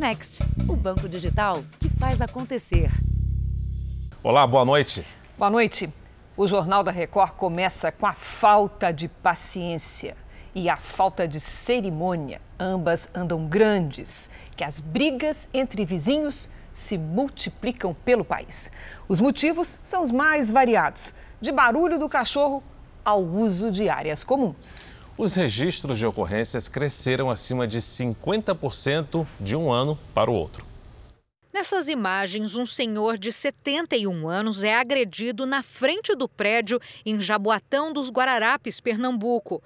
Next, o banco digital que faz acontecer. Olá, boa noite. Boa noite. O Jornal da Record começa com a falta de paciência e a falta de cerimônia. Ambas andam grandes, que as brigas entre vizinhos se multiplicam pelo país. Os motivos são os mais variados, de barulho do cachorro ao uso de áreas comuns. Os registros de ocorrências cresceram acima de 50% de um ano para o outro. Nessas imagens, um senhor de 71 anos é agredido na frente do prédio em Jaboatão dos Guararapes, Pernambuco.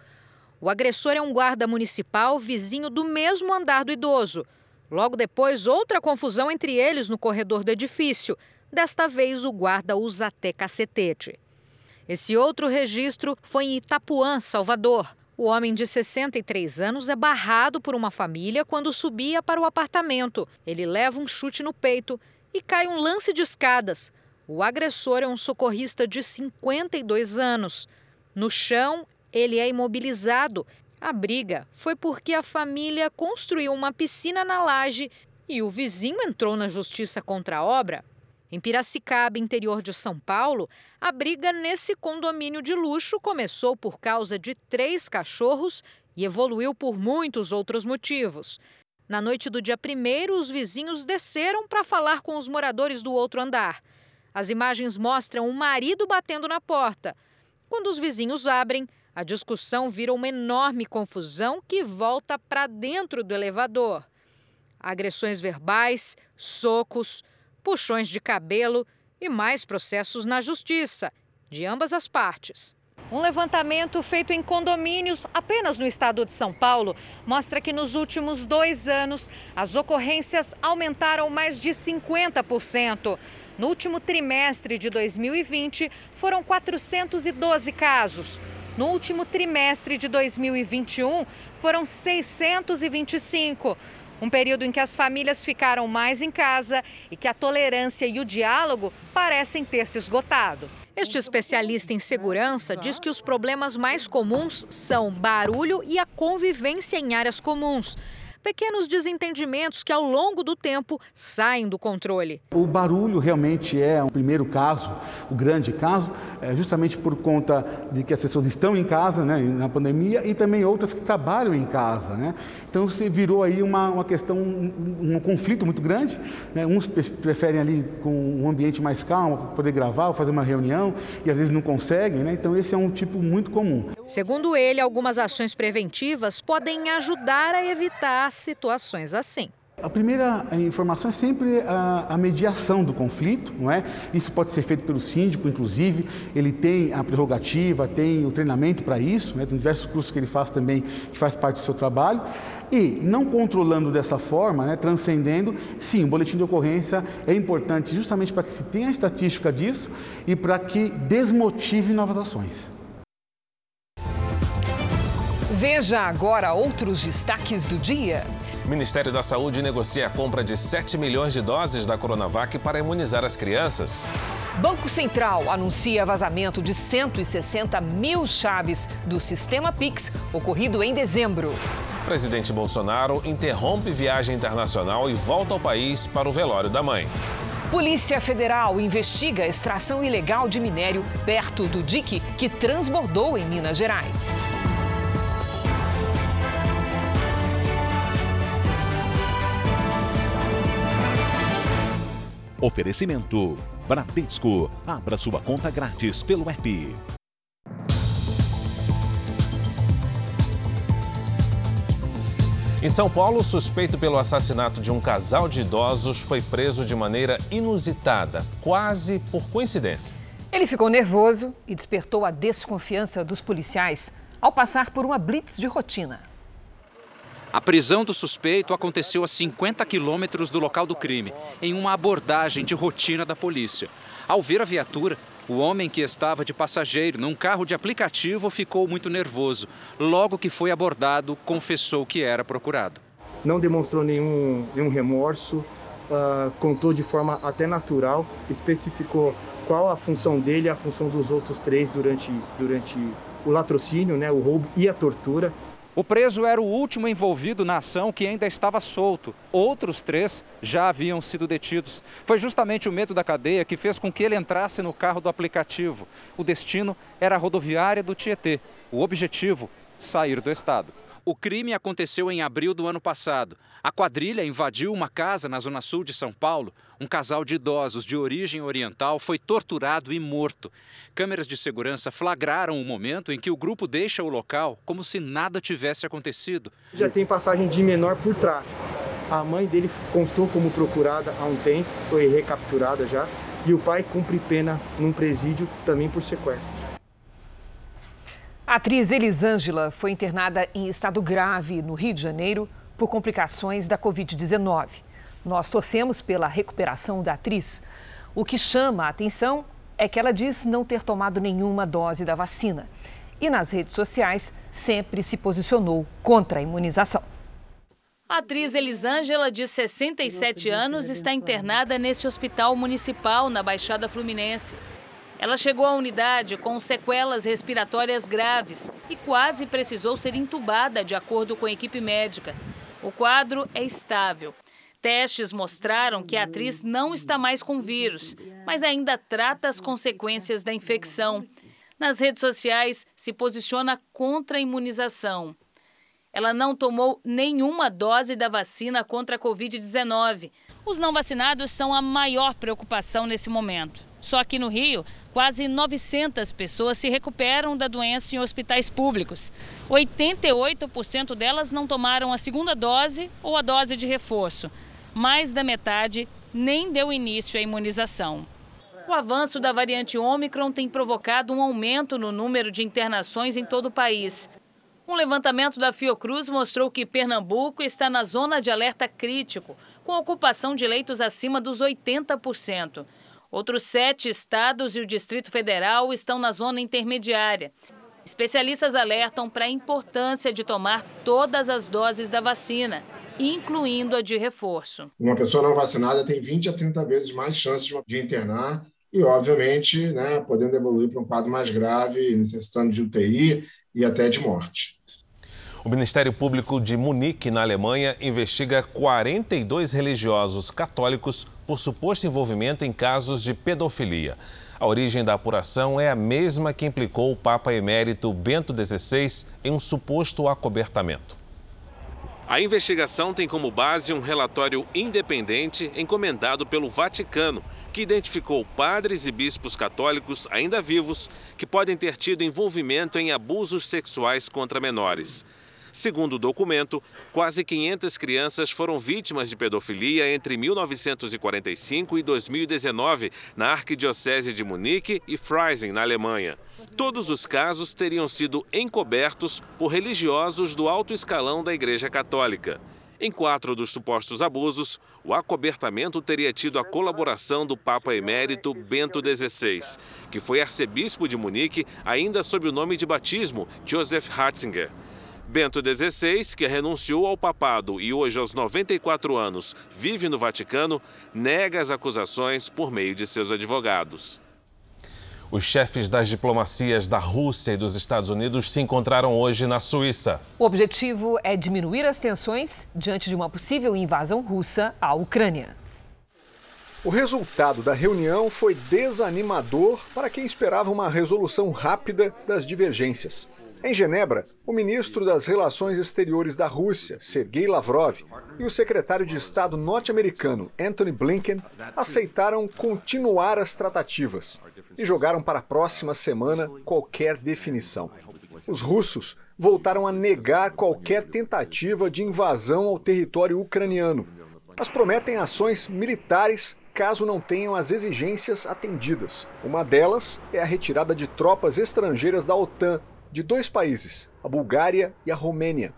O agressor é um guarda municipal vizinho do mesmo andar do idoso. Logo depois, outra confusão entre eles no corredor do edifício. Desta vez, o guarda usa até cacetete. Esse outro registro foi em Itapuã, Salvador. O homem de 63 anos é barrado por uma família quando subia para o apartamento. Ele leva um chute no peito e cai um lance de escadas. O agressor é um socorrista de 52 anos. No chão, ele é imobilizado. A briga foi porque a família construiu uma piscina na laje e o vizinho entrou na justiça contra a obra. Em Piracicaba, interior de São Paulo, a briga nesse condomínio de luxo começou por causa de três cachorros e evoluiu por muitos outros motivos. Na noite do dia 1, os vizinhos desceram para falar com os moradores do outro andar. As imagens mostram o marido batendo na porta. Quando os vizinhos abrem, a discussão vira uma enorme confusão que volta para dentro do elevador. Agressões verbais, socos, puxões de cabelo e mais processos na justiça, de ambas as partes. Um levantamento feito em condomínios apenas no estado de São Paulo mostra que nos últimos dois anos as ocorrências aumentaram mais de 50%. No último trimestre de 2020, foram 412 casos. No último trimestre de 2021, foram 625. Um período em que as famílias ficaram mais em casa e que a tolerância e o diálogo parecem ter se esgotado. Este especialista em segurança diz que os problemas mais comuns são barulho e a convivência em áreas comuns pequenos desentendimentos que, ao longo do tempo, saem do controle. O barulho realmente é um primeiro caso, o grande caso, é justamente por conta de que as pessoas estão em casa, né, na pandemia, e também outras que trabalham em casa. Né? Então, se virou aí uma, uma questão, um, um conflito muito grande. Né? Uns preferem ali com um ambiente mais calmo, poder gravar ou fazer uma reunião, e às vezes não conseguem. Né? Então, esse é um tipo muito comum. Segundo ele, algumas ações preventivas podem ajudar a evitar situações assim. A primeira informação é sempre a, a, mediação do conflito, não é? Isso pode ser feito pelo síndico, inclusive, ele tem a prerrogativa, tem o treinamento para isso, né? tem diversos cursos que ele faz também, que faz parte do seu trabalho. E não controlando dessa forma, né? transcendendo, sim, o boletim de ocorrência é importante justamente para que se tenha a estatística disso e para que desmotive novas ações. Veja agora outros destaques do dia. O Ministério da Saúde negocia a compra de 7 milhões de doses da Coronavac para imunizar as crianças. Banco Central anuncia vazamento de 160 mil chaves do sistema Pix ocorrido em dezembro. Presidente Bolsonaro interrompe viagem internacional e volta ao país para o velório da mãe. Polícia Federal investiga a extração ilegal de minério perto do dique que transbordou em Minas Gerais. Oferecimento: Bradesco. Abra sua conta grátis pelo app. Em São Paulo, suspeito pelo assassinato de um casal de idosos foi preso de maneira inusitada, quase por coincidência. Ele ficou nervoso e despertou a desconfiança dos policiais ao passar por uma blitz de rotina. A prisão do suspeito aconteceu a 50 quilômetros do local do crime, em uma abordagem de rotina da polícia. Ao ver a viatura, o homem que estava de passageiro num carro de aplicativo ficou muito nervoso. Logo que foi abordado, confessou que era procurado. Não demonstrou nenhum, nenhum remorso, uh, contou de forma até natural, especificou qual a função dele e a função dos outros três durante, durante o latrocínio, né, o roubo e a tortura O preso era o último envolvido na ação que ainda estava solto. Outros três já haviam sido detidos. Foi justamente o medo da cadeia que fez com que ele entrasse no carro do aplicativo. O destino era a rodoviária do Tietê. O objetivo, sair do estado. O crime aconteceu em abril do ano passado. A quadrilha invadiu uma casa na zona sul de São Paulo. Um casal de idosos de origem oriental foi torturado e morto. Câmeras de segurança flagraram o momento em que o grupo deixa o local como se nada tivesse acontecido. Já tem passagem de menor por tráfico. A mãe dele constou como procurada há um tempo, foi recapturada já. E o pai cumpre pena num presídio também por sequestro. A atriz Elisângela foi internada em estado grave no Rio de Janeiro por complicações da Covid-19. Nós torcemos pela recuperação da atriz. O que chama a atenção é que ela diz não ter tomado nenhuma dose da vacina. E nas redes sociais sempre se posicionou contra a imunização. A atriz Elisângela, de 67 anos, está internada nesse hospital municipal na Baixada Fluminense. Ela chegou à unidade com sequelas respiratórias graves e quase precisou ser entubada, de acordo com a equipe médica. O quadro é estável. Testes mostraram que a atriz não está mais com vírus, mas ainda trata as consequências da infecção. Nas redes sociais, se posiciona contra a imunização. Ela não tomou nenhuma dose da vacina contra a Covid-19. Os não vacinados são a maior preocupação nesse momento. Só aqui no Rio, quase 900 pessoas se recuperam da doença em hospitais públicos. 88% delas não tomaram a segunda dose ou a dose de reforço. Mais da metade nem deu início à imunização. O avanço da variante Ômicron tem provocado um aumento no número de internações em todo o país. Um levantamento da Fiocruz mostrou que Pernambuco está na zona de alerta crítico, com ocupação de leitos acima dos 80%. Outros sete estados e o Distrito Federal estão na zona intermediária. Especialistas alertam para a importância de tomar todas as doses da vacina, incluindo a de reforço. Uma pessoa não vacinada tem 20 a 30 vezes mais chances de internar e, obviamente, né, podendo evoluir para um quadro mais grave, necessitando de UTI e até de morte. O Ministério Público de Munique, na Alemanha, investiga 42 religiosos católicos por suposto envolvimento em casos de pedofilia. A origem da apuração é a mesma que implicou o Papa Emérito Bento XVI em um suposto acobertamento. A investigação tem como base um relatório independente encomendado pelo Vaticano, que identificou padres e bispos católicos ainda vivos que podem ter tido envolvimento em abusos sexuais contra menores. Segundo o documento, quase 500 crianças foram vítimas de pedofilia entre 1945 e 2019 na Arquidiocese de Munique e Freising, na Alemanha. Todos os casos teriam sido encobertos por religiosos do alto escalão da Igreja Católica. Em quatro dos supostos abusos, o acobertamento teria tido a colaboração do Papa Emérito Bento XVI, que foi arcebispo de Munique ainda sob o nome de batismo Joseph Ratzinger. Bento XVI, que renunciou ao papado e hoje, aos 94 anos, vive no Vaticano, nega as acusações por meio de seus advogados. Os chefes das diplomacias da Rússia e dos Estados Unidos se encontraram hoje na Suíça. O objetivo é diminuir as tensões diante de uma possível invasão russa à Ucrânia. O resultado da reunião foi desanimador para quem esperava uma resolução rápida das divergências. Em Genebra, o ministro das Relações Exteriores da Rússia, Sergei Lavrov, e o secretário de Estado norte-americano, Anthony Blinken, aceitaram continuar as tratativas e jogaram para a próxima semana qualquer definição. Os russos voltaram a negar qualquer tentativa de invasão ao território ucraniano, mas prometem ações militares caso não tenham as exigências atendidas. Uma delas é a retirada de tropas estrangeiras da OTAN de dois países, a Bulgária e a Romênia.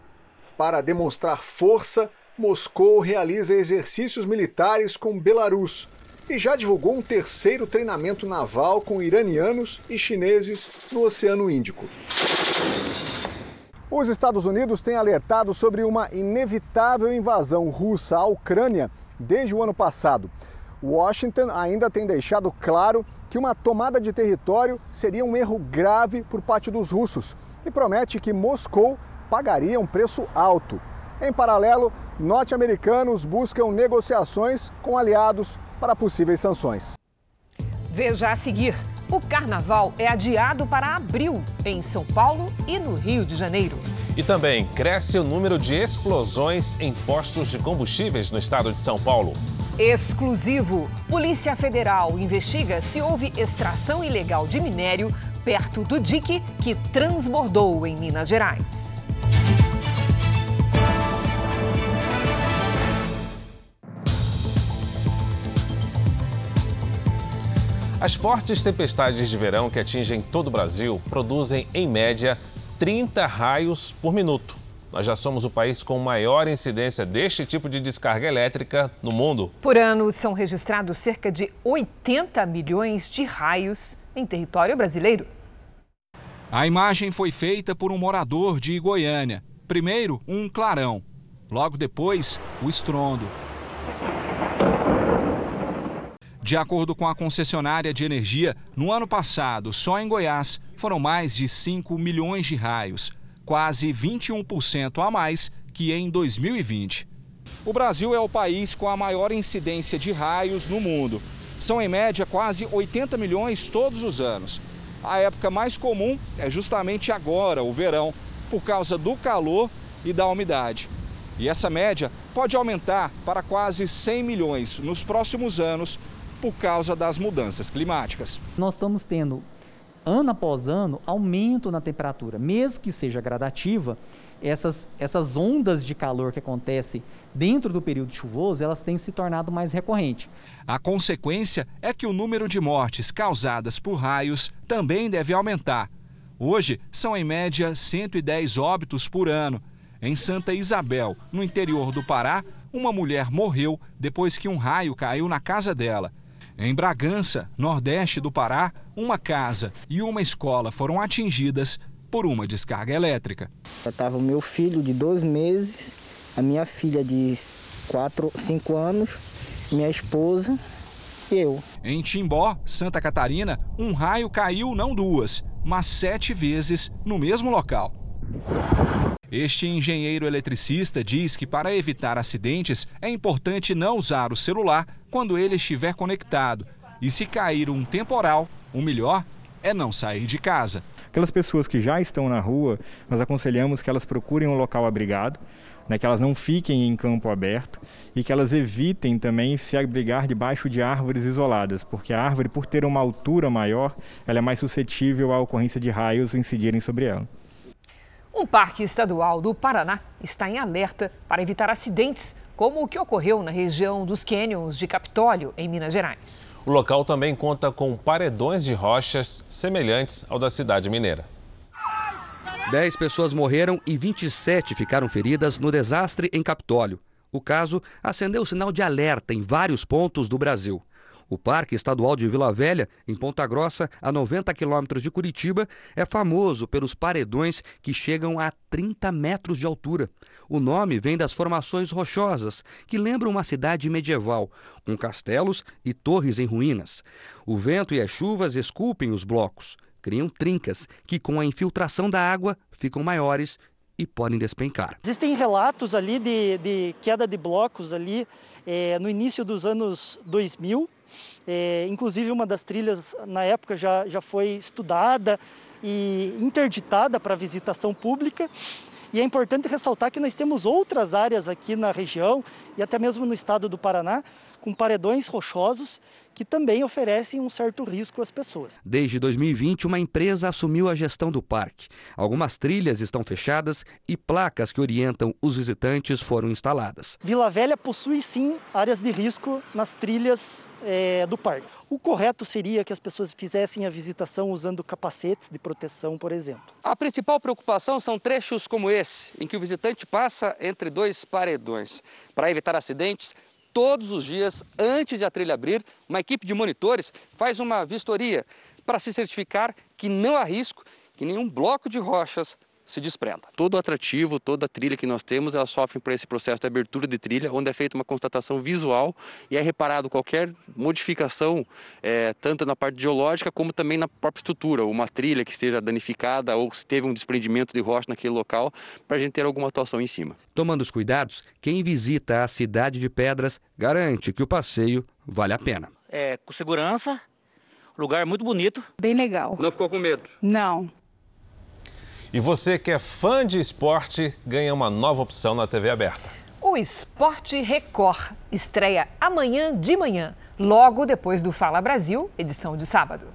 Para demonstrar força, Moscou realiza exercícios militares com Belarus e já divulgou um terceiro treinamento naval com iranianos e chineses no Oceano Índico. Os Estados Unidos têm alertado sobre uma inevitável invasão russa à Ucrânia desde o ano passado. Washington ainda tem deixado claro que uma tomada de território seria um erro grave por parte dos russos e promete que Moscou pagaria um preço alto. Em paralelo, norte-americanos buscam negociações com aliados para possíveis sanções. Veja a seguir: o carnaval é adiado para abril em São Paulo e no Rio de Janeiro. E também cresce o número de explosões em postos de combustíveis no estado de São Paulo. Exclusivo: Polícia Federal investiga se houve extração ilegal de minério perto do dique que transbordou em Minas Gerais. As fortes tempestades de verão que atingem todo o Brasil produzem, em média, 30 raios por minuto. Nós já somos o país com maior incidência deste tipo de descarga elétrica no mundo. Por ano, são registrados cerca de 80 milhões de raios em território brasileiro. A imagem foi feita por um morador de Goiânia. Primeiro, um clarão. Logo depois, o estrondo. De acordo com a concessionária de energia, no ano passado, só em Goiás, foram mais de 5 milhões de raios, quase 21% a mais que em 2020. O Brasil é o país com a maior incidência de raios no mundo. São, em média, quase 80 milhões todos os anos. A época mais comum é justamente agora, o verão, por causa do calor e da umidade. E essa média pode aumentar para quase 100 milhões nos próximos anos por causa das mudanças climáticas. Nós estamos tendo, ano após ano, aumento na temperatura, mesmo que seja gradativa, essas, essas ondas de calor que acontecem dentro do período chuvoso, elas têm se tornado mais recorrentes. A consequência é que o número de mortes causadas por raios também deve aumentar. Hoje, são em média 110 óbitos por ano. Em Santa Isabel, no interior do Pará, uma mulher morreu depois que um raio caiu na casa dela. Em Bragança, nordeste do Pará, uma casa e uma escola foram atingidas por uma descarga elétrica. Estava o meu filho de dois meses, a minha filha de quatro, cinco anos, minha esposa e eu. Em Timbó, Santa Catarina, um raio caiu não duas, mas sete vezes no mesmo local. Este engenheiro eletricista diz que para evitar acidentes é importante não usar o celular quando ele estiver conectado. E se cair um temporal, o melhor é não sair de casa. Aquelas pessoas que já estão na rua, nós aconselhamos que elas procurem um local abrigado, né, que elas não fiquem em campo aberto e que elas evitem também se abrigar debaixo de árvores isoladas, porque a árvore, por ter uma altura maior, ela é mais suscetível à ocorrência de raios incidirem sobre ela. Um parque estadual do Paraná está em alerta para evitar acidentes, como o que ocorreu na região dos cânions de Capitólio, em Minas Gerais. O local também conta com paredões de rochas semelhantes ao da cidade mineira. Dez pessoas morreram e 27 ficaram feridas no desastre em Capitólio. O caso acendeu o sinal de alerta em vários pontos do Brasil. O Parque Estadual de Vila Velha, em Ponta Grossa, a 90 quilômetros de Curitiba, é famoso pelos paredões que chegam a 30 metros de altura. O nome vem das formações rochosas, que lembram uma cidade medieval, com castelos e torres em ruínas. O vento e as chuvas esculpem os blocos, criam trincas que, com a infiltração da água, ficam maiores e podem despencar. Existem relatos ali de, de queda de blocos ali é, no início dos anos 2000, é, inclusive, uma das trilhas, na época, já, já foi estudada e interditada para visitação pública. E é importante ressaltar que nós temos outras áreas aqui na região e até mesmo no estado do Paraná com paredões rochosos que também oferecem um certo risco às pessoas. Desde 2020, uma empresa assumiu a gestão do parque. Algumas trilhas estão fechadas e placas que orientam os visitantes foram instaladas. Vila Velha possui sim áreas de risco nas trilhas é, do parque. O correto seria que as pessoas fizessem a visitação usando capacetes de proteção, por exemplo. A principal preocupação são trechos como esse, em que o visitante passa entre dois paredões. Para evitar acidentes, todos os dias, antes de a trilha abrir, uma equipe de monitores faz uma vistoria para se certificar que não há risco que nenhum bloco de rochas se desprenda. Todo o atrativo, toda a trilha que nós temos, ela sofre por esse processo de abertura de trilha, onde é feita uma constatação visual e é reparado qualquer modificação, é, tanto na parte geológica como também na própria estrutura, uma trilha que esteja danificada ou se teve um desprendimento de rocha naquele local, para a gente ter alguma atuação em cima. Tomando os cuidados, quem visita a cidade de Pedras garante que o passeio vale a pena. É, com segurança, lugar muito bonito. Bem legal. Não ficou com medo? Não. E você que é fã de esporte ganha uma nova opção na TV aberta. O Esporte Record estreia amanhã de manhã, logo depois do Fala Brasil, edição de sábado.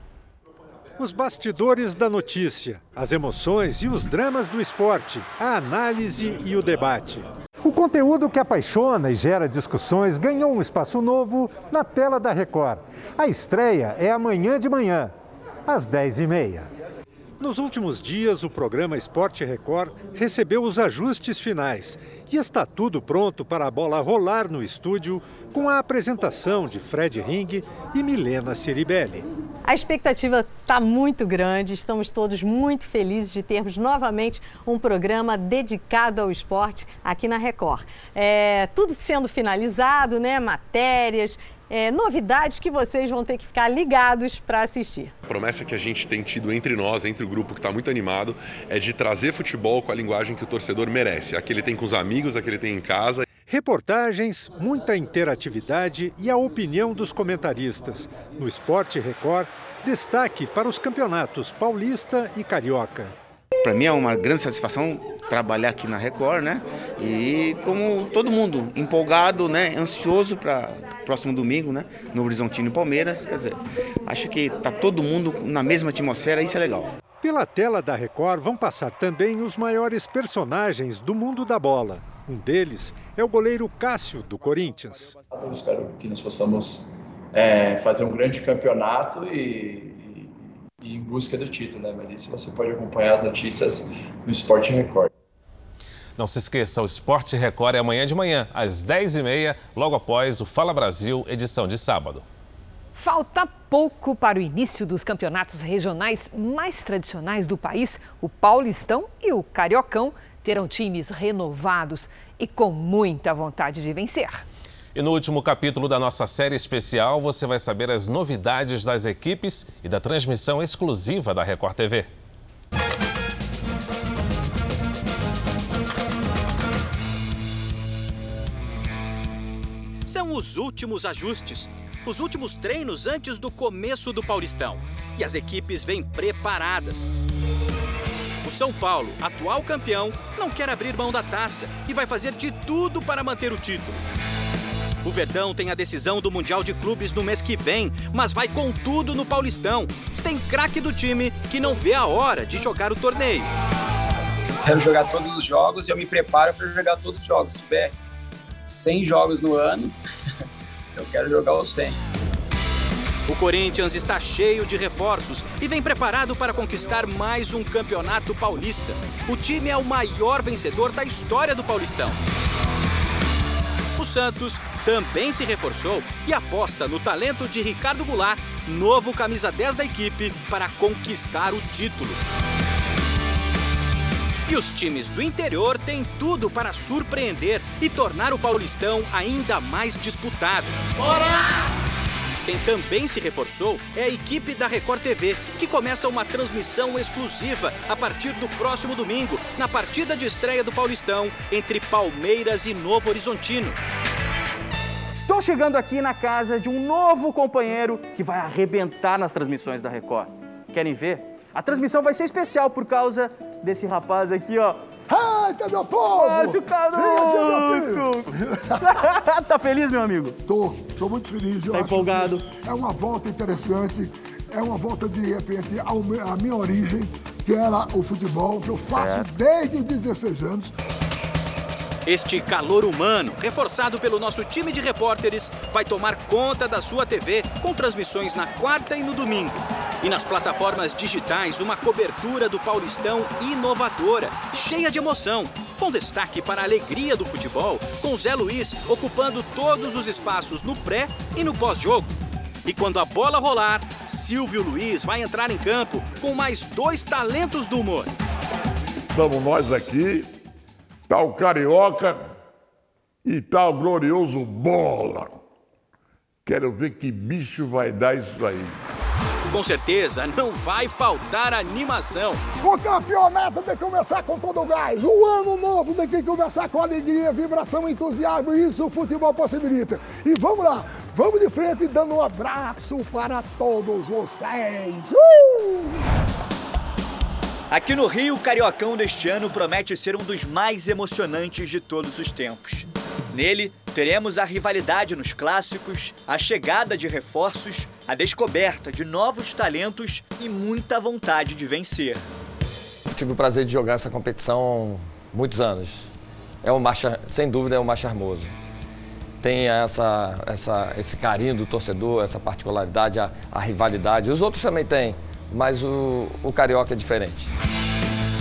Os bastidores da notícia, as emoções e os dramas do esporte, a análise e o debate. O conteúdo que apaixona e gera discussões ganhou um espaço novo na tela da Record. A estreia é amanhã de manhã, às 10h30. Nos últimos dias, o programa Esporte Record recebeu os ajustes finais e está tudo pronto para a bola rolar no estúdio com a apresentação de Fred Ring e Milena Ciribelli. A expectativa está muito grande, estamos todos muito felizes de termos novamente um programa dedicado ao esporte aqui na Record. É, tudo sendo finalizado, né? Matérias, é, novidades que vocês vão ter que ficar ligados para assistir. A promessa que a gente tem tido entre nós, entre o grupo que está muito animado, é de trazer futebol com a linguagem que o torcedor merece, a que ele tem com os amigos, a que ele tem em casa. Reportagens, muita interatividade e a opinião dos comentaristas. No Esporte Record, destaque para os campeonatos paulista e carioca. Para mim é uma grande satisfação trabalhar aqui na Record, né? E como todo mundo, empolgado, né? Ansioso para próximo domingo, né? No Horizontino e Palmeiras. Quer dizer, acho que tá todo mundo na mesma atmosfera, isso é legal. Pela tela da Record vão passar também os maiores personagens do mundo da bola. Um deles é o goleiro Cássio, do Corinthians. Eu espero que nós possamos é, fazer um grande campeonato e, e, em busca do título, né? Mas isso você pode acompanhar as notícias no Esporte Record. Não se esqueça, o Esporte Record é amanhã de manhã, às 10h30, logo após o Fala Brasil, edição de sábado. Falta pouco para o início dos campeonatos regionais mais tradicionais do país. O Paulistão e o Cariocão terão times renovados e com muita vontade de vencer. E no último capítulo da nossa série especial, você vai saber as novidades das equipes e da transmissão exclusiva da Record TV. São os últimos ajustes, os últimos treinos antes do começo do Paulistão. E as equipes vêm preparadas. O São Paulo, atual campeão, não quer abrir mão da taça e vai fazer de tudo para manter o título. O Verdão tem a decisão do Mundial de Clubes no mês que vem, mas vai com tudo no Paulistão. Tem craque do time que não vê a hora de jogar o torneio. Quero jogar todos os jogos e eu me preparo para jogar todos os jogos. Se tiver 100 jogos no ano, eu quero jogar os 100. O Corinthians está cheio de reforços e vem preparado para conquistar mais um campeonato paulista. O time é o maior vencedor da história do Paulistão. O Santos também se reforçou e aposta no talento de Ricardo Goulart, novo camisa 10 da equipe, para conquistar o título. E os times do interior têm tudo para surpreender e tornar o Paulistão ainda mais disputado. Bora! Quem também se reforçou é a equipe da Record TV, que começa uma transmissão exclusiva a partir do próximo domingo, na partida de estreia do Paulistão, entre Palmeiras e Novo Horizontino. Estou chegando aqui na casa de um novo companheiro que vai arrebentar nas transmissões da Record. Querem ver? A transmissão vai ser especial por causa desse rapaz aqui, ó. Eita, meu povo! Márcio Canuto! tá feliz, meu amigo? Tô, tô muito feliz. tá empolgado? É uma volta interessante, é uma volta de repente à minha origem, que era o futebol, que eu faço certo. desde os 16 anos. Este calor humano, reforçado pelo nosso time de repórteres, vai tomar conta da sua TV com transmissões na quarta e no domingo. E nas plataformas digitais, uma cobertura do Paulistão inovadora, cheia de emoção, com destaque para a alegria do futebol, com Zé Luiz ocupando todos os espaços no pré e no pós-jogo. E quando a bola rolar, Silvio Luiz vai entrar em campo com mais dois talentos do humor. Estamos nós aqui, tá o Carioca e tá o glorioso Bola. Quero ver que bicho vai dar isso aí. Com certeza não vai faltar animação. O campeonato tem que começar com todo o gás. O ano novo tem que começar com alegria, vibração, entusiasmo. Isso o futebol possibilita. E vamos lá, vamos de frente dando um abraço para todos vocês. Uh! Aqui no Rio, o Cariocão deste ano promete ser um dos mais emocionantes de todos os tempos. Nele, teremos a rivalidade nos clássicos, a chegada de reforços, a descoberta de novos talentos e muita vontade de vencer. Tive o prazer de jogar essa competição muitos anos. É um mar, sem dúvida, é um mar charmoso. Tem essa, essa, esse carinho do torcedor, essa particularidade, a, a rivalidade. Os outros também têm, mas o, o Carioca é diferente.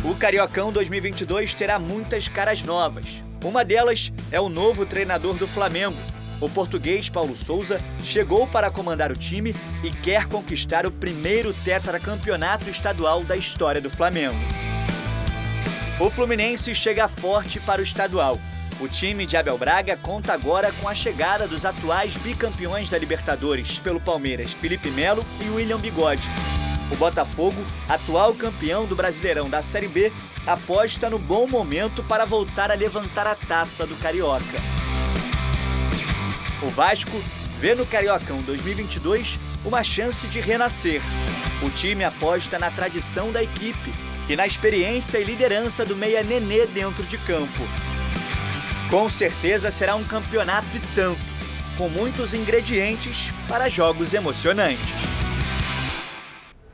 O Cariocão 2022 terá muitas caras novas. Uma delas é o novo treinador do Flamengo. O português Paulo Souza chegou para comandar o time e quer conquistar o primeiro tetracampeonato estadual da história do Flamengo. O Fluminense chega forte para o estadual. O time de Abel Braga conta agora com a chegada dos atuais bicampeões da Libertadores pelo Palmeiras, Felipe Melo e William Bigode. O Botafogo, atual campeão do Brasileirão da Série B, aposta no bom momento para voltar a levantar a taça do Carioca. O Vasco vê no Cariocão 2022 uma chance de renascer. O time aposta na tradição da equipe e na experiência e liderança do meia Nenê dentro de campo. Com certeza será um campeonato e tanto, com muitos ingredientes para jogos emocionantes.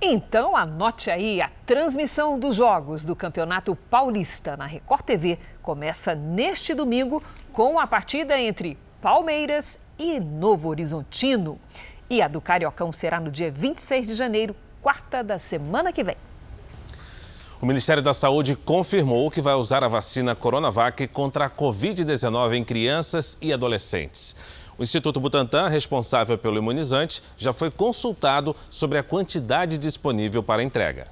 Então anote aí, a transmissão dos jogos do Campeonato Paulista na Record TV começa neste domingo com a partida entre Palmeiras e Novo Horizontino. E a do Cariocão será no dia 26 de janeiro, quarta da semana que vem. O Ministério da Saúde confirmou que vai usar a vacina Coronavac contra a Covid-19 em crianças e adolescentes. O Instituto Butantan, responsável pelo imunizante, já foi consultado sobre a quantidade disponível para entrega.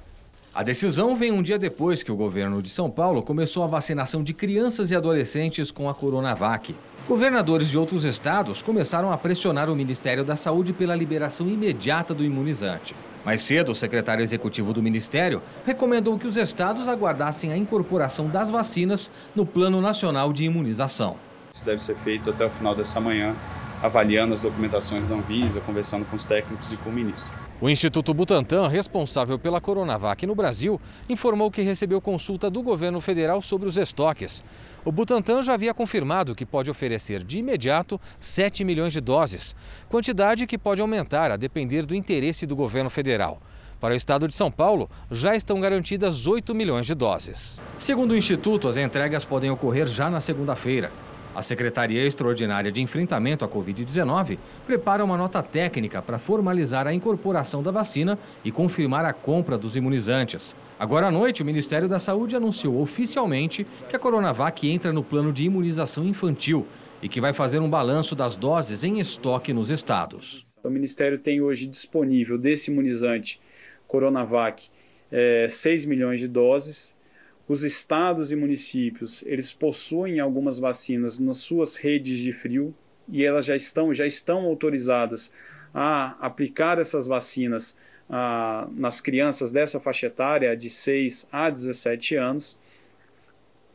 A decisão vem um dia depois que o governo de São Paulo começou a vacinação de crianças e adolescentes com a Coronavac. Governadores de outros estados começaram a pressionar o Ministério da Saúde pela liberação imediata do imunizante. Mais cedo, o secretário executivo do Ministério recomendou que os estados aguardassem a incorporação das vacinas no Plano Nacional de Imunização. Isso deve ser feito até o final dessa manhã, avaliando as documentações da Anvisa, conversando com os técnicos e com o ministro. O Instituto Butantan, responsável pela Coronavac no Brasil, informou que recebeu consulta do governo federal sobre os estoques. O Butantan já havia confirmado que pode oferecer de imediato 7 milhões de doses, quantidade que pode aumentar a depender do interesse do governo federal. Para o estado de São Paulo, já estão garantidas 8 milhões de doses. Segundo o Instituto, as entregas podem ocorrer já na segunda-feira. A Secretaria Extraordinária de Enfrentamento à Covid-19 prepara uma nota técnica para formalizar a incorporação da vacina e confirmar a compra dos imunizantes. Agora à noite, o Ministério da Saúde anunciou oficialmente que a Coronavac entra no plano de imunização infantil e que vai fazer um balanço das doses em estoque nos estados. O Ministério tem hoje disponível desse imunizante Coronavac é, 6 milhões de doses os estados e municípios, eles possuem algumas vacinas nas suas redes de frio e elas já estão, já estão autorizadas a aplicar essas vacinas ah, nas crianças dessa faixa etária de 6 a 17 anos.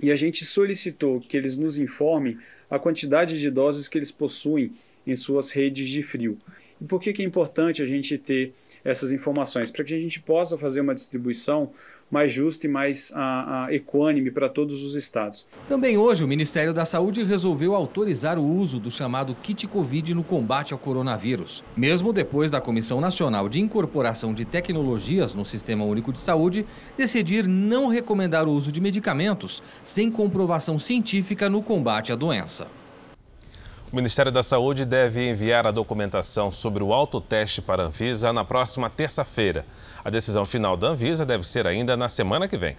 E a gente solicitou que eles nos informem a quantidade de doses que eles possuem em suas redes de frio. E por que, que é importante a gente ter essas informações? Para que a gente possa fazer uma distribuição mais justa e mais a, a, equânime para todos os estados. Também hoje, o Ministério da Saúde resolveu autorizar o uso do chamado kit Covid no combate ao coronavírus. Mesmo depois da Comissão Nacional de Incorporação de Tecnologias no Sistema Único de Saúde decidir não recomendar o uso de medicamentos sem comprovação científica no combate à doença. O Ministério da Saúde deve enviar a documentação sobre o autoteste para a Anvisa na próxima terça-feira. A decisão final da Anvisa deve ser ainda na semana que vem.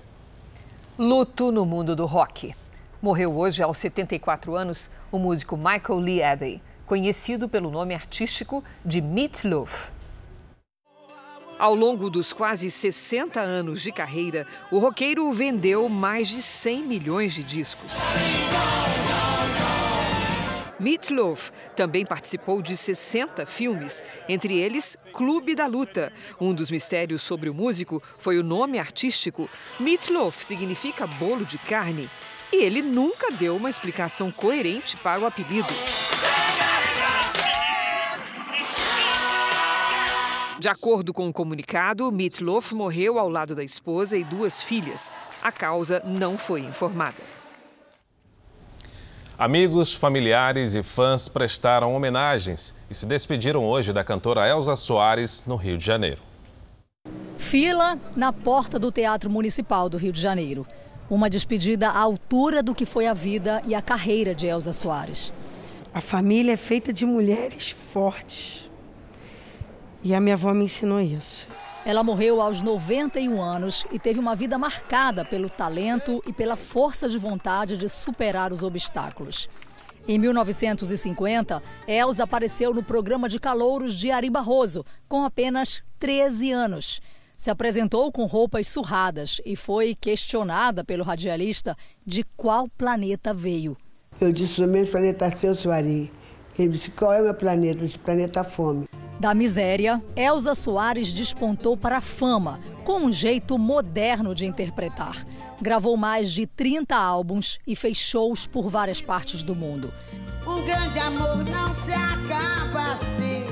Luto no mundo do rock. Morreu hoje, aos 74 anos, o músico Michael Lee Adey, conhecido pelo nome artístico de Meat Loaf. Ao longo dos quase 60 anos de carreira, o roqueiro vendeu mais de 100 milhões de discos. Meat Loaf também participou de 60 filmes, entre eles Clube da Luta. Um dos mistérios sobre o músico foi o nome artístico. Meat Loaf significa bolo de carne. E ele nunca deu uma explicação coerente para o apelido. De acordo com o um comunicado, Meatloaf morreu ao lado da esposa e duas filhas. A causa não foi informada. Amigos, familiares e fãs prestaram homenagens e se despediram hoje da cantora Elza Soares no Rio de Janeiro. Fila na porta do Teatro Municipal do Rio de Janeiro. Uma despedida à altura do que foi a vida e a carreira de Elza Soares. A família é feita de mulheres fortes e a minha avó me ensinou isso. Ela morreu aos 91 anos e teve uma vida marcada pelo talento e pela força de vontade de superar os obstáculos. Em 1950, Elza apareceu no programa de calouros de Ari Barroso, com apenas 13 anos. Se apresentou com roupas surradas e foi questionada pelo radialista de qual planeta veio. Eu disse o meu planeta seu, Suari. Ele disse, qual é o meu planeta? Eu disse, planeta fome. Da miséria, Elza Soares despontou para a fama, com um jeito moderno de interpretar. Gravou mais de 30 álbuns e fez shows por várias partes do mundo. Um grande amor não se acaba assim.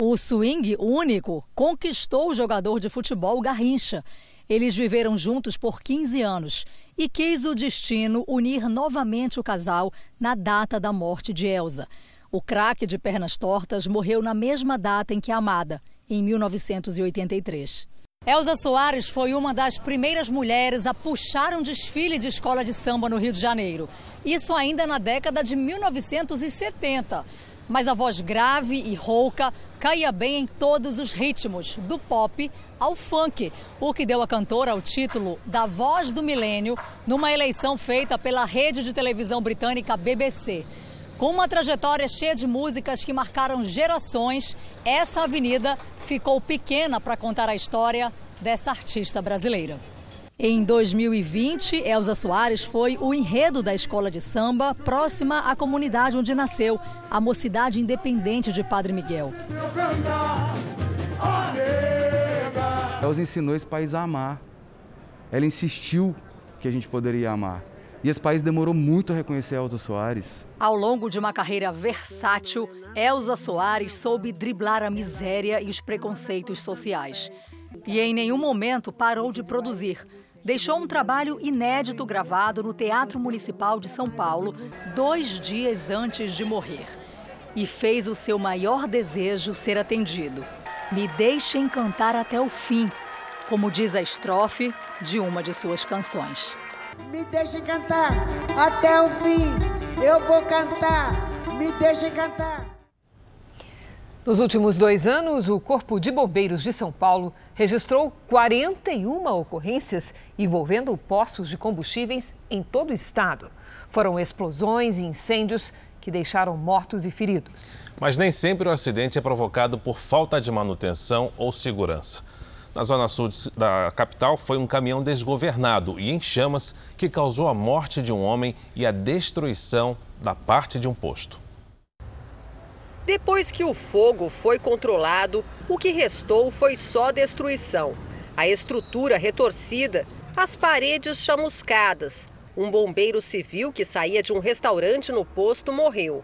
O swing único conquistou o jogador de futebol Garrincha. Eles viveram juntos por 15 anos e quis o destino unir novamente o casal na data da morte de Elza. O craque de pernas tortas morreu na mesma data em que Amada, em 1983. Elza Soares foi uma das primeiras mulheres a puxar um desfile de escola de samba no Rio de Janeiro. Isso ainda na década de 1970. Mas a voz grave e rouca caía bem em todos os ritmos, do pop ao funk, o que deu à cantora o título da Voz do Milênio numa eleição feita pela rede de televisão britânica BBC. Com uma trajetória cheia de músicas que marcaram gerações, essa avenida ficou pequena para contar a história dessa artista brasileira. Em 2020, Elza Soares foi o enredo da escola de samba próxima à comunidade onde nasceu, a Mocidade Independente de Padre Miguel. Elza ensinou esse país a amar. Ela insistiu que a gente poderia amar. E esse país demorou muito a reconhecer Elza Soares. Ao longo de uma carreira versátil, Elza Soares soube driblar a miséria e os preconceitos sociais. E em nenhum momento parou de produzir. Deixou um trabalho inédito gravado no Teatro Municipal de São Paulo, dois dias antes de morrer. E fez o seu maior desejo ser atendido. Me deixem cantar até o fim, como diz a estrofe de uma de suas canções. Me deixem cantar até o fim. Eu vou cantar. Me deixem cantar. Nos últimos dois anos, o Corpo de Bombeiros de São Paulo registrou 41 ocorrências envolvendo postos de combustíveis em todo o estado. Foram explosões e incêndios que deixaram mortos e feridos. Mas nem sempre o acidente é provocado por falta de manutenção ou segurança. Na zona sul da capital, foi um caminhão desgovernado e em chamas que causou a morte de um homem e a destruição da parte de um posto. Depois que o fogo foi controlado, o que restou foi só destruição. A estrutura retorcida, as paredes chamuscadas. Um bombeiro civil que saía de um restaurante no posto morreu.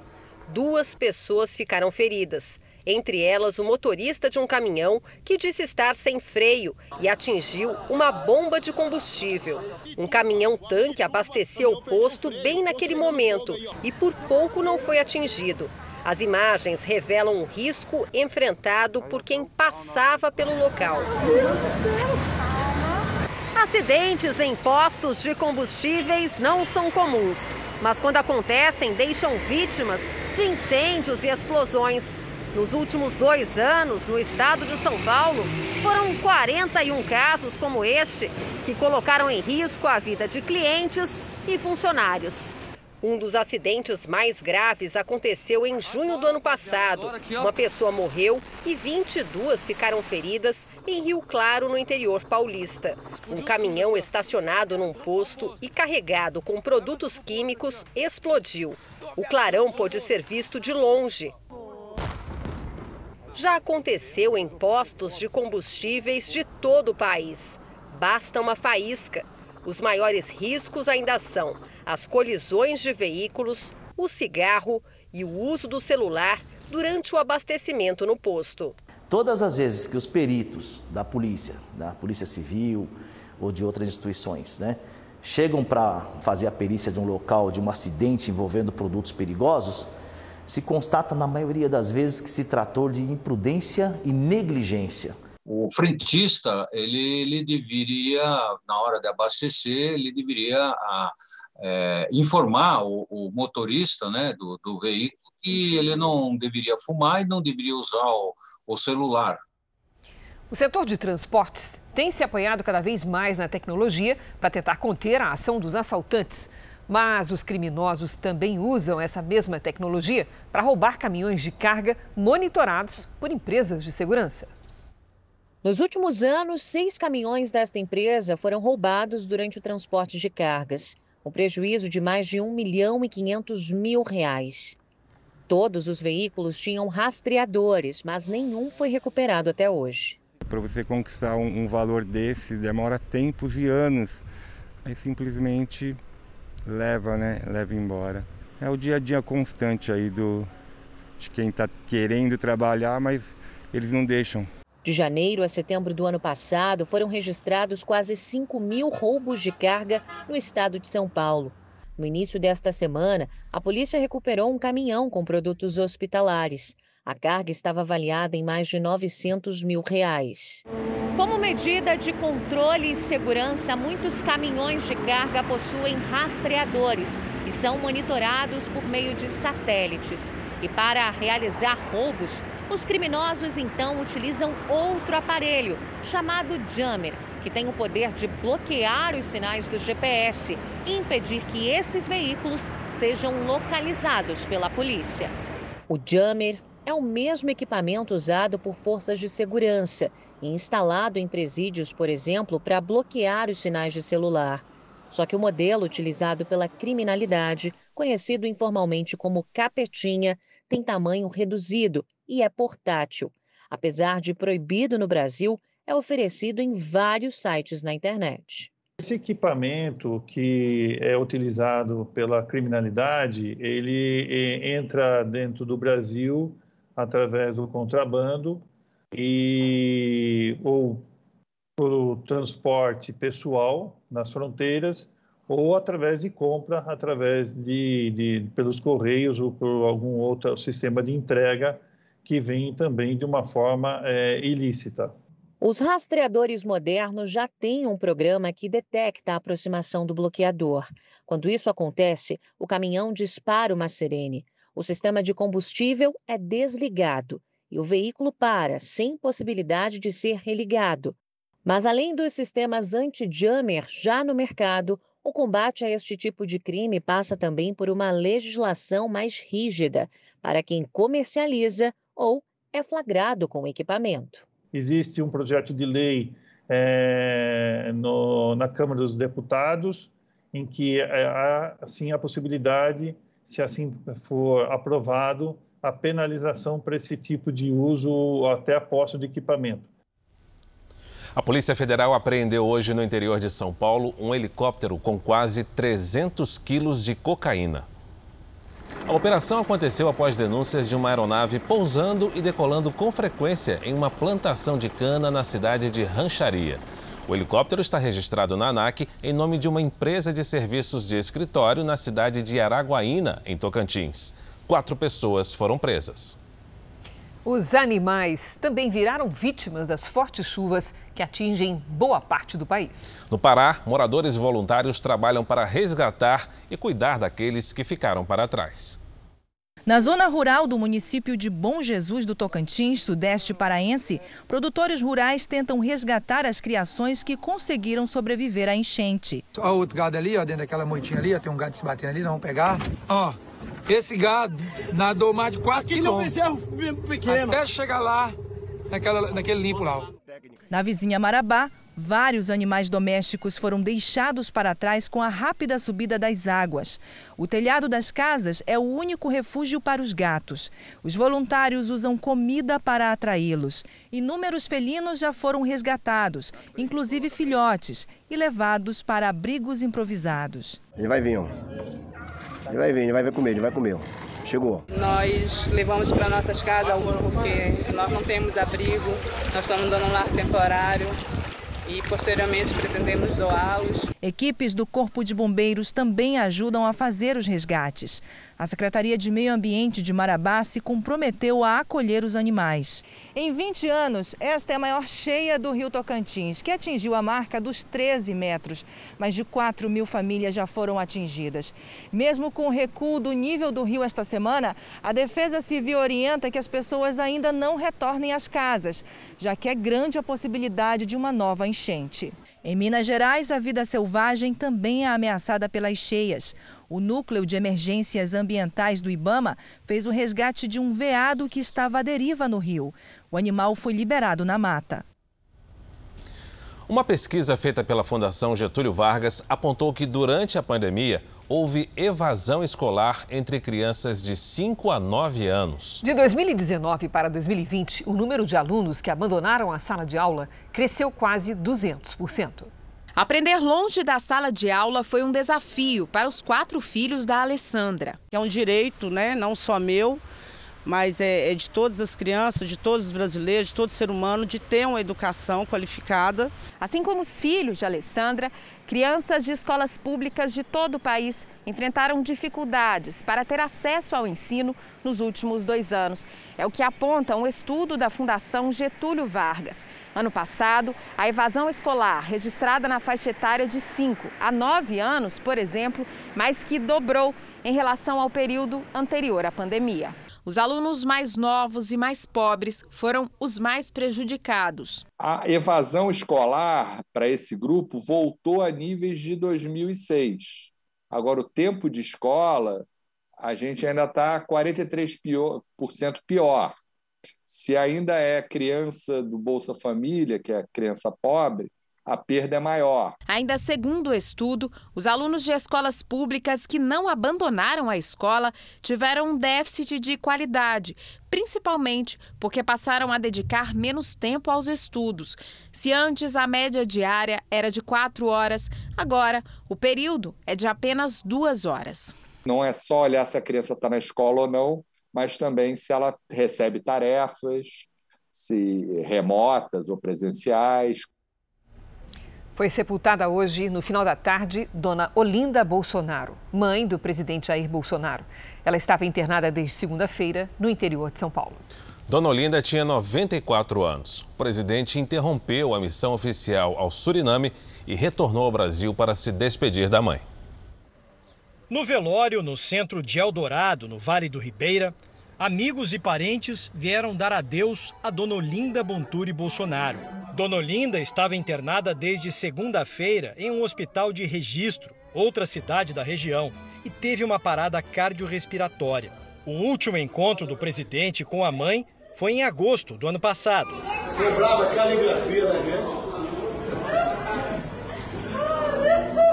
Duas pessoas ficaram feridas entre elas o motorista de um caminhão que disse estar sem freio e atingiu uma bomba de combustível. Um caminhão-tanque abastecia o posto bem naquele momento e por pouco não foi atingido. As imagens revelam o risco enfrentado por quem passava pelo local. Acidentes em postos de combustíveis não são comuns, mas quando acontecem, deixam vítimas de incêndios e explosões. Nos últimos dois anos, no estado de São Paulo, foram 41 casos como este que colocaram em risco a vida de clientes e funcionários. Um dos acidentes mais graves aconteceu em junho do ano passado. Uma pessoa morreu e 22 ficaram feridas em Rio Claro, no interior paulista. Um caminhão estacionado num posto e carregado com produtos químicos explodiu. O clarão pôde ser visto de longe. Já aconteceu em postos de combustíveis de todo o país. Basta uma faísca. Os maiores riscos ainda são as colisões de veículos, o cigarro e o uso do celular durante o abastecimento no posto. Todas as vezes que os peritos da polícia, da Polícia Civil ou de outras instituições, né, chegam para fazer a perícia de um local de um acidente envolvendo produtos perigosos, se constata na maioria das vezes que se tratou de imprudência e negligência. O frentista, ele, ele deveria, na hora de abastecer, ele deveria a, é, informar o, o, motorista né, do, do veículo que ele não deveria fumar e não deveria usar o, o celular. O setor de transportes tem se apoiado cada vez mais na tecnologia para tentar conter a ação dos assaltantes. Mas os criminosos também usam essa mesma tecnologia para roubar caminhões de carga monitorados por empresas de segurança. Nos últimos anos, seis caminhões desta empresa foram roubados durante o transporte de cargas, um prejuízo de mais de 1 milhão e 500 mil reais. Todos os veículos tinham rastreadores, mas nenhum foi recuperado até hoje. Para você conquistar um, um valor desse demora tempos e anos. Aí simplesmente leva, né? Leva embora. É o dia a dia constante aí do de quem está querendo trabalhar, mas eles não deixam. De janeiro a setembro do ano passado, foram registrados quase 5 mil roubos de carga no estado de São Paulo. No início desta semana, a polícia recuperou um caminhão com produtos hospitalares. A carga estava avaliada em mais de 900 mil reais. Como medida de controle e segurança, muitos caminhões de carga possuem rastreadores e são monitorados por meio de satélites. E para realizar roubos, os criminosos então utilizam outro aparelho, chamado jammer, que tem o poder de bloquear os sinais do GPS e impedir que esses veículos sejam localizados pela polícia. O jammer é o mesmo equipamento usado por forças de segurança e instalado em presídios, por exemplo, para bloquear os sinais de celular. Só que o modelo utilizado pela criminalidade, conhecido informalmente como capetinha, tem tamanho reduzido e é portátil. Apesar de proibido no Brasil, é oferecido em vários sites na internet. Esse equipamento que é utilizado pela criminalidade, ele eh, entra dentro do Brasil através do contrabando e ou por transporte pessoal nas fronteiras ou através de compra, através de, de pelos correios ou por algum outro sistema de entrega que vem também de uma forma é, ilícita. Os rastreadores modernos já têm um programa que detecta a aproximação do bloqueador. Quando isso acontece, o caminhão dispara uma sirene. O sistema de combustível é desligado e o veículo para, sem possibilidade de ser religado. Mas além dos sistemas anti-jammer já no mercado, o combate a este tipo de crime passa também por uma legislação mais rígida para quem comercializa ou é flagrado com o equipamento. Existe um projeto de lei é, no, na Câmara dos Deputados em que é, há assim a possibilidade, se assim for aprovado, a penalização para esse tipo de uso até a posse de equipamento. A Polícia Federal apreendeu hoje no interior de São Paulo um helicóptero com quase 300 quilos de cocaína. A operação aconteceu após denúncias de uma aeronave pousando e decolando com frequência em uma plantação de cana na cidade de Rancharia. O helicóptero está registrado na ANAC em nome de uma empresa de serviços de escritório na cidade de Araguaína, em Tocantins. Quatro pessoas foram presas. Os animais também viraram vítimas das fortes chuvas que atingem boa parte do país. No Pará, moradores e voluntários trabalham para resgatar e cuidar daqueles que ficaram para trás. Na zona rural do município de Bom Jesus do Tocantins, sudeste paraense, produtores rurais tentam resgatar as criações que conseguiram sobreviver à enchente. Olha o outro gado ali, ó, dentro daquela moitinha ali, ó, tem um gado se batendo ali, nós vamos pegar. Ó, esse gado nadou mais de 4 quilômetros. pequeno. Até chegar lá, naquela, naquele limpo lá. Ó. Na vizinha Marabá, Vários animais domésticos foram deixados para trás com a rápida subida das águas. O telhado das casas é o único refúgio para os gatos. Os voluntários usam comida para atraí-los. Inúmeros felinos já foram resgatados, inclusive filhotes, e levados para abrigos improvisados. Ele vai vir, ó. Ele vai vir, ele vai ver comer, ele vai comer. Chegou. Nós levamos para nossas casas porque nós não temos abrigo, nós estamos dando um lar temporário e posteriormente pretendemos doá-los. Equipes do Corpo de Bombeiros também ajudam a fazer os resgates. A Secretaria de Meio Ambiente de Marabá se comprometeu a acolher os animais. Em 20 anos, esta é a maior cheia do Rio Tocantins, que atingiu a marca dos 13 metros. Mais de 4 mil famílias já foram atingidas. Mesmo com o recuo do nível do rio esta semana, a Defesa Civil orienta que as pessoas ainda não retornem às casas, já que é grande a possibilidade de uma nova enchente. Em Minas Gerais, a vida selvagem também é ameaçada pelas cheias. O Núcleo de Emergências Ambientais do Ibama fez o resgate de um veado que estava à deriva no rio. O animal foi liberado na mata. Uma pesquisa feita pela Fundação Getúlio Vargas apontou que durante a pandemia houve evasão escolar entre crianças de 5 a 9 anos. De 2019 para 2020, o número de alunos que abandonaram a sala de aula cresceu quase 200%. Aprender longe da sala de aula foi um desafio para os quatro filhos da Alessandra. É um direito, né, não só meu, mas é, é, de todas as crianças, de todos os brasileiros, de todo ser humano, de ter uma educação qualificada. Assim como os filhos de Alessandra, crianças de escolas públicas de todo o país enfrentaram dificuldades para ter acesso ao ensino nos últimos dois anos. É o que aponta um estudo da Fundação Getúlio Vargas. Ano passado, a evasão escolar registrada na faixa etária de 5 a 9 anos, por exemplo, mais que dobrou em relação ao período anterior à pandemia. Os alunos mais novos e mais pobres foram os mais prejudicados. A evasão escolar para esse grupo voltou a níveis de 2006. Agora, o tempo de escola, a gente ainda está 43% pior. Se ainda é criança do Bolsa Família, que é criança pobre, a perda é maior. Ainda segundo o estudo, os alunos de escolas públicas que não abandonaram a escola tiveram um déficit de qualidade, principalmente porque passaram a dedicar menos tempo aos estudos. Se antes a média diária era de quatro horas, agora o período é de apenas duas horas. Não é só olhar se a criança está na escola ou não, mas também se ela recebe tarefas, se remotas ou presenciais. Foi sepultada hoje, no final da tarde, Dona Olinda Bolsonaro, mãe do presidente Jair Bolsonaro. Ela estava internada desde segunda-feira no interior de São Paulo. Dona Olinda tinha 94 anos. O presidente interrompeu a missão oficial ao Suriname e retornou ao Brasil para se despedir da mãe. No velório, no centro de Eldorado, no Vale do Ribeira, amigos e parentes vieram dar adeus a Dona Olinda Bonturi Bolsonaro. Dona Olinda estava internada desde segunda-feira em um hospital de registro, outra cidade da região, e teve uma parada cardiorrespiratória. O último encontro do presidente com a mãe foi em agosto do ano passado. Quebrava a caligrafia da gente.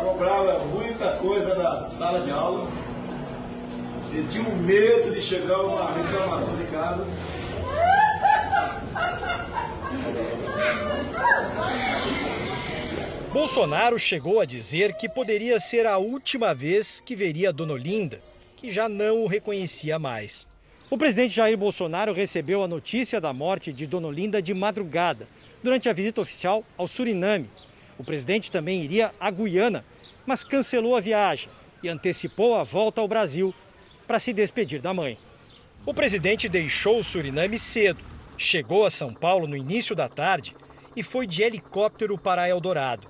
Cobrava muita coisa da sala de aula. E tinha um medo de chegar uma reclamação de casa. Bolsonaro chegou a dizer que poderia ser a última vez que veria Dona Olinda, que já não o reconhecia mais. O presidente Jair Bolsonaro recebeu a notícia da morte de Dona Olinda de madrugada, durante a visita oficial ao Suriname. O presidente também iria à Guiana, mas cancelou a viagem e antecipou a volta ao Brasil para se despedir da mãe. O presidente deixou o Suriname cedo, chegou a São Paulo no início da tarde e foi de helicóptero para Eldorado.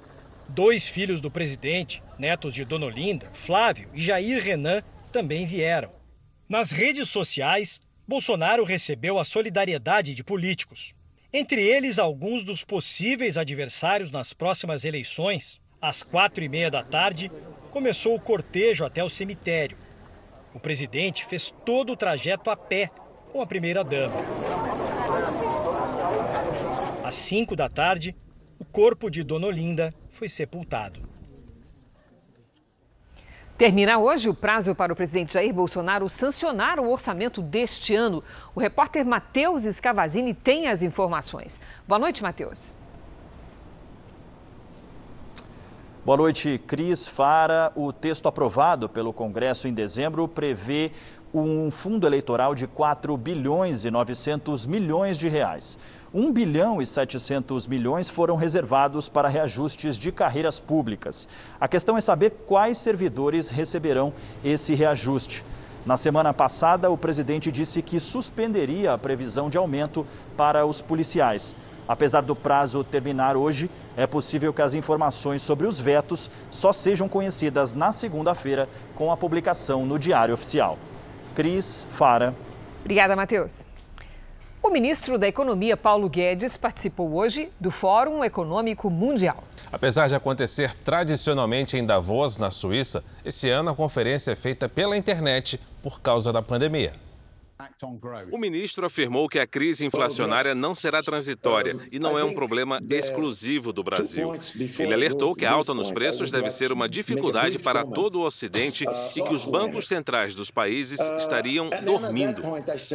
Dois filhos do presidente, netos de Dona Olinda, Flávio e Jair Renan, também vieram. Nas redes sociais, Bolsonaro recebeu a solidariedade de políticos. Entre eles, alguns dos possíveis adversários nas próximas eleições. Às quatro e meia da tarde, começou o cortejo até o cemitério. O presidente fez todo o trajeto a pé com a primeira-dama. Às cinco da tarde, o corpo de Dona Olinda foi sepultado. Termina hoje o prazo para o presidente Jair Bolsonaro sancionar o orçamento deste ano. O repórter Matheus Escavazini tem as informações. Boa noite, Matheus. Boa noite, Cris Fara. O texto aprovado pelo Congresso em dezembro prevê um fundo eleitoral de 4 bilhões e 900 milhões de reais. 1 bilhão e 700 milhões foram reservados para reajustes de carreiras públicas. A questão é saber quais servidores receberão esse reajuste. Na semana passada, o presidente disse que suspenderia a previsão de aumento para os policiais. Apesar do prazo terminar hoje, é possível que as informações sobre os vetos só sejam conhecidas na segunda-feira com a publicação no Diário Oficial. Cris Fara. Obrigada, Matheus. O ministro da Economia, Paulo Guedes, participou hoje do Fórum Econômico Mundial. Apesar de acontecer tradicionalmente em Davos, na Suíça, esse ano a conferência é feita pela internet por causa da pandemia. O ministro afirmou que a crise inflacionária não será transitória e não é um problema exclusivo do Brasil. Ele alertou que a alta nos preços deve ser uma dificuldade para todo o Ocidente e que os bancos centrais dos países estariam dormindo.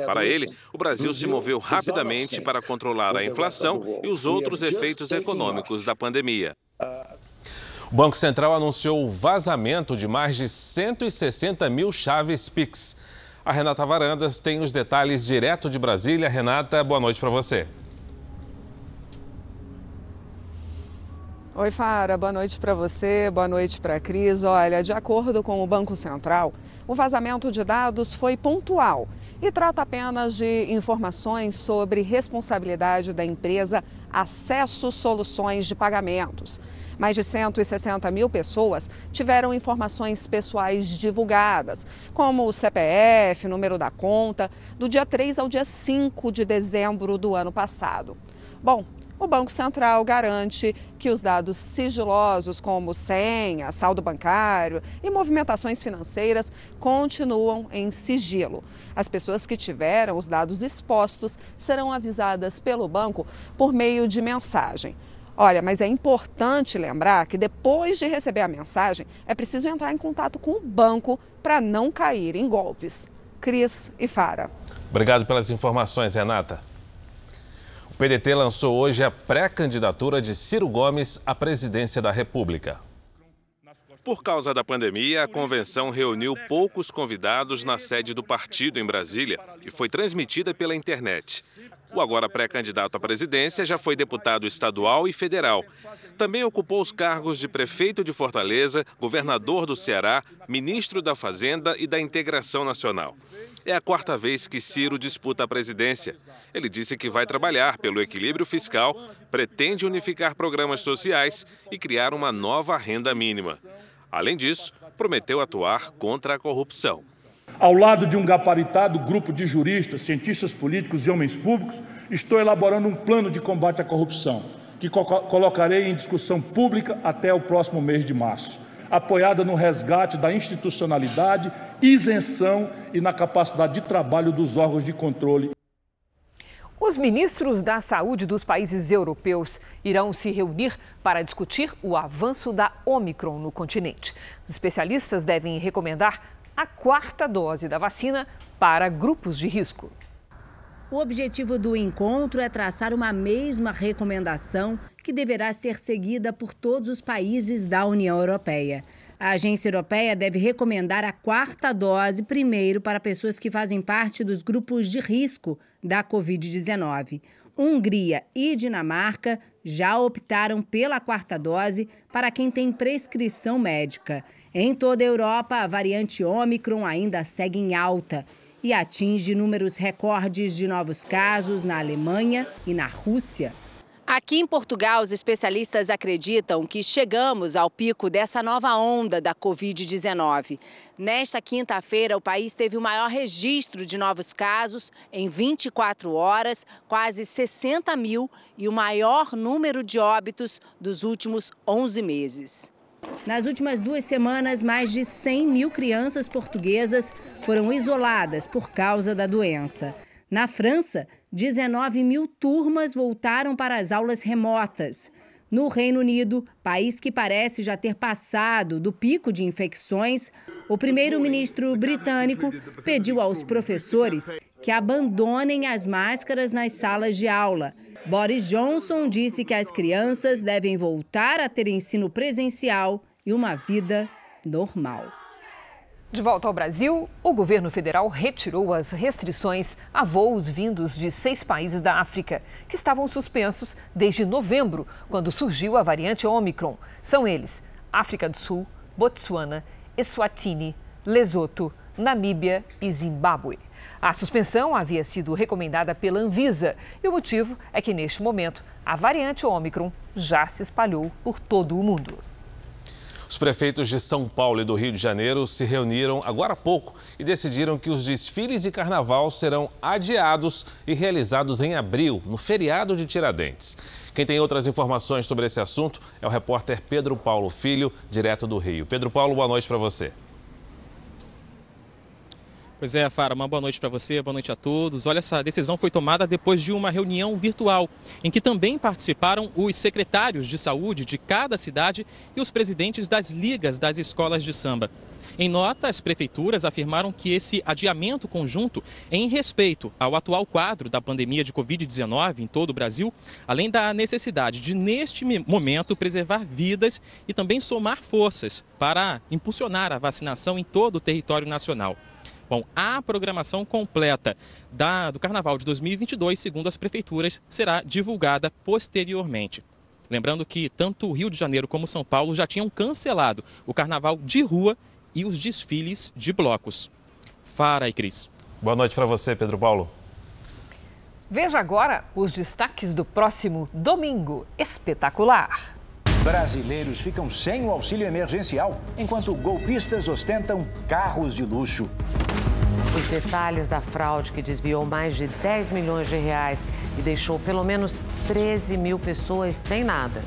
Para ele, o Brasil se moveu rapidamente para controlar a inflação e os outros efeitos econômicos da pandemia. O Banco Central anunciou o vazamento de mais de 160 mil chaves PIX. A Renata Varandas tem os detalhes direto de Brasília. Renata, boa noite para você. Oi, Fara, boa noite para você, boa noite para a Cris. Olha, de acordo com o Banco Central, o vazamento de dados foi pontual e trata apenas de informações sobre responsabilidade da empresa Acesso Soluções de Pagamentos. Mais de 160 mil pessoas tiveram informações pessoais divulgadas, como o CPF, número da conta, do dia 3 ao dia 5 de dezembro do ano passado. Bom, o Banco Central garante que os dados sigilosos, como senha, saldo bancário e movimentações financeiras, continuam em sigilo. As pessoas que tiveram os dados expostos serão avisadas pelo banco por meio de mensagem. Olha, mas é importante lembrar que depois de receber a mensagem, é preciso entrar em contato com o banco para não cair em golpes. Cris e Fara. Obrigado pelas informações, Renata. O PDT lançou hoje a pré-candidatura de Ciro Gomes à presidência da República. Por causa da pandemia, a convenção reuniu poucos convidados na sede do partido em Brasília e foi transmitida pela internet. O agora pré-candidato à presidência já foi deputado estadual e federal. Também ocupou os cargos de prefeito de Fortaleza, governador do Ceará, ministro da Fazenda e da Integração Nacional. É a quarta vez que Ciro disputa a presidência. Ele disse que vai trabalhar pelo equilíbrio fiscal, pretende unificar programas sociais e criar uma nova renda mínima. Além disso, prometeu atuar contra a corrupção. Ao lado de um gabaritado grupo de juristas, cientistas políticos e homens públicos, estou elaborando um plano de combate à corrupção, que co colocarei em discussão pública até o próximo mês de março, apoiada no resgate da institucionalidade, isenção e na capacidade de trabalho dos órgãos de controle. Os ministros da saúde dos países europeus irão se reunir para discutir o avanço da Omicron no continente. Os especialistas devem recomendar a quarta dose da vacina para grupos de risco. O objetivo do encontro é traçar uma mesma recomendação que deverá ser seguida por todos os países da União Europeia. A agência europeia deve recomendar a quarta dose primeiro para pessoas que fazem parte dos grupos de risco da Covid-19. Hungria e Dinamarca já optaram pela quarta dose para quem tem prescrição médica. Em toda a Europa, a variante Omicron ainda segue em alta e atinge números recordes de novos casos na Alemanha e na Rússia. Aqui em Portugal, os especialistas acreditam que chegamos ao pico dessa nova onda da Covid-19. Nesta quinta-feira, o país teve o maior registro de novos casos em 24 horas, quase 60 mil, e o maior número de óbitos dos últimos 11 meses. Nas últimas duas semanas, mais de 100 mil crianças portuguesas foram isoladas por causa da doença. Na França, 19 mil turmas voltaram para as aulas remotas. No Reino Unido, país que parece já ter passado do pico de infecções, o primeiro-ministro britânico pediu aos professores que abandonem as máscaras nas salas de aula. Boris Johnson disse que as crianças devem voltar a ter ensino presencial e uma vida normal. De volta ao Brasil, o governo federal retirou as restrições a voos vindos de seis países da África, que estavam suspensos desde novembro, quando surgiu a variante Omicron. São eles: África do Sul, Botsuana, Eswatini, Lesoto, Namíbia e Zimbábue. A suspensão havia sido recomendada pela Anvisa e o motivo é que, neste momento, a variante Omicron já se espalhou por todo o mundo. Os prefeitos de São Paulo e do Rio de Janeiro se reuniram agora há pouco e decidiram que os desfiles de carnaval serão adiados e realizados em abril, no feriado de Tiradentes. Quem tem outras informações sobre esse assunto é o repórter Pedro Paulo Filho, direto do Rio. Pedro Paulo, boa noite para você. Pois é, Fara, uma boa noite para você, boa noite a todos. Olha, essa decisão foi tomada depois de uma reunião virtual, em que também participaram os secretários de saúde de cada cidade e os presidentes das ligas das escolas de samba. Em nota, as prefeituras afirmaram que esse adiamento conjunto é em respeito ao atual quadro da pandemia de Covid-19 em todo o Brasil, além da necessidade de, neste momento, preservar vidas e também somar forças para impulsionar a vacinação em todo o território nacional. Bom, a programação completa da, do Carnaval de 2022, segundo as prefeituras, será divulgada posteriormente. Lembrando que tanto o Rio de Janeiro como São Paulo já tinham cancelado o Carnaval de rua e os desfiles de blocos. Fara e Cris. Boa noite para você, Pedro Paulo. Veja agora os destaques do próximo domingo espetacular. Brasileiros ficam sem o auxílio emergencial, enquanto golpistas ostentam carros de luxo. Os detalhes da fraude que desviou mais de 10 milhões de reais e deixou pelo menos 13 mil pessoas sem nada.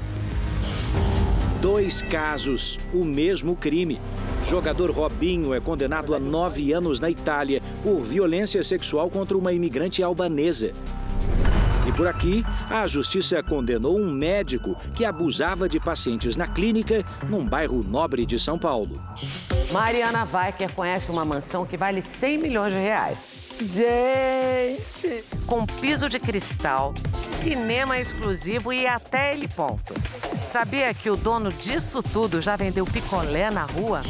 Dois casos, o mesmo crime. Jogador Robinho é condenado a nove anos na Itália por violência sexual contra uma imigrante albanesa. E por aqui, a justiça condenou um médico que abusava de pacientes na clínica num bairro nobre de São Paulo. Mariana Weicker conhece uma mansão que vale 100 milhões de reais. Gente! Com piso de cristal, cinema exclusivo e até heliponto. Sabia que o dono disso tudo já vendeu picolé na rua?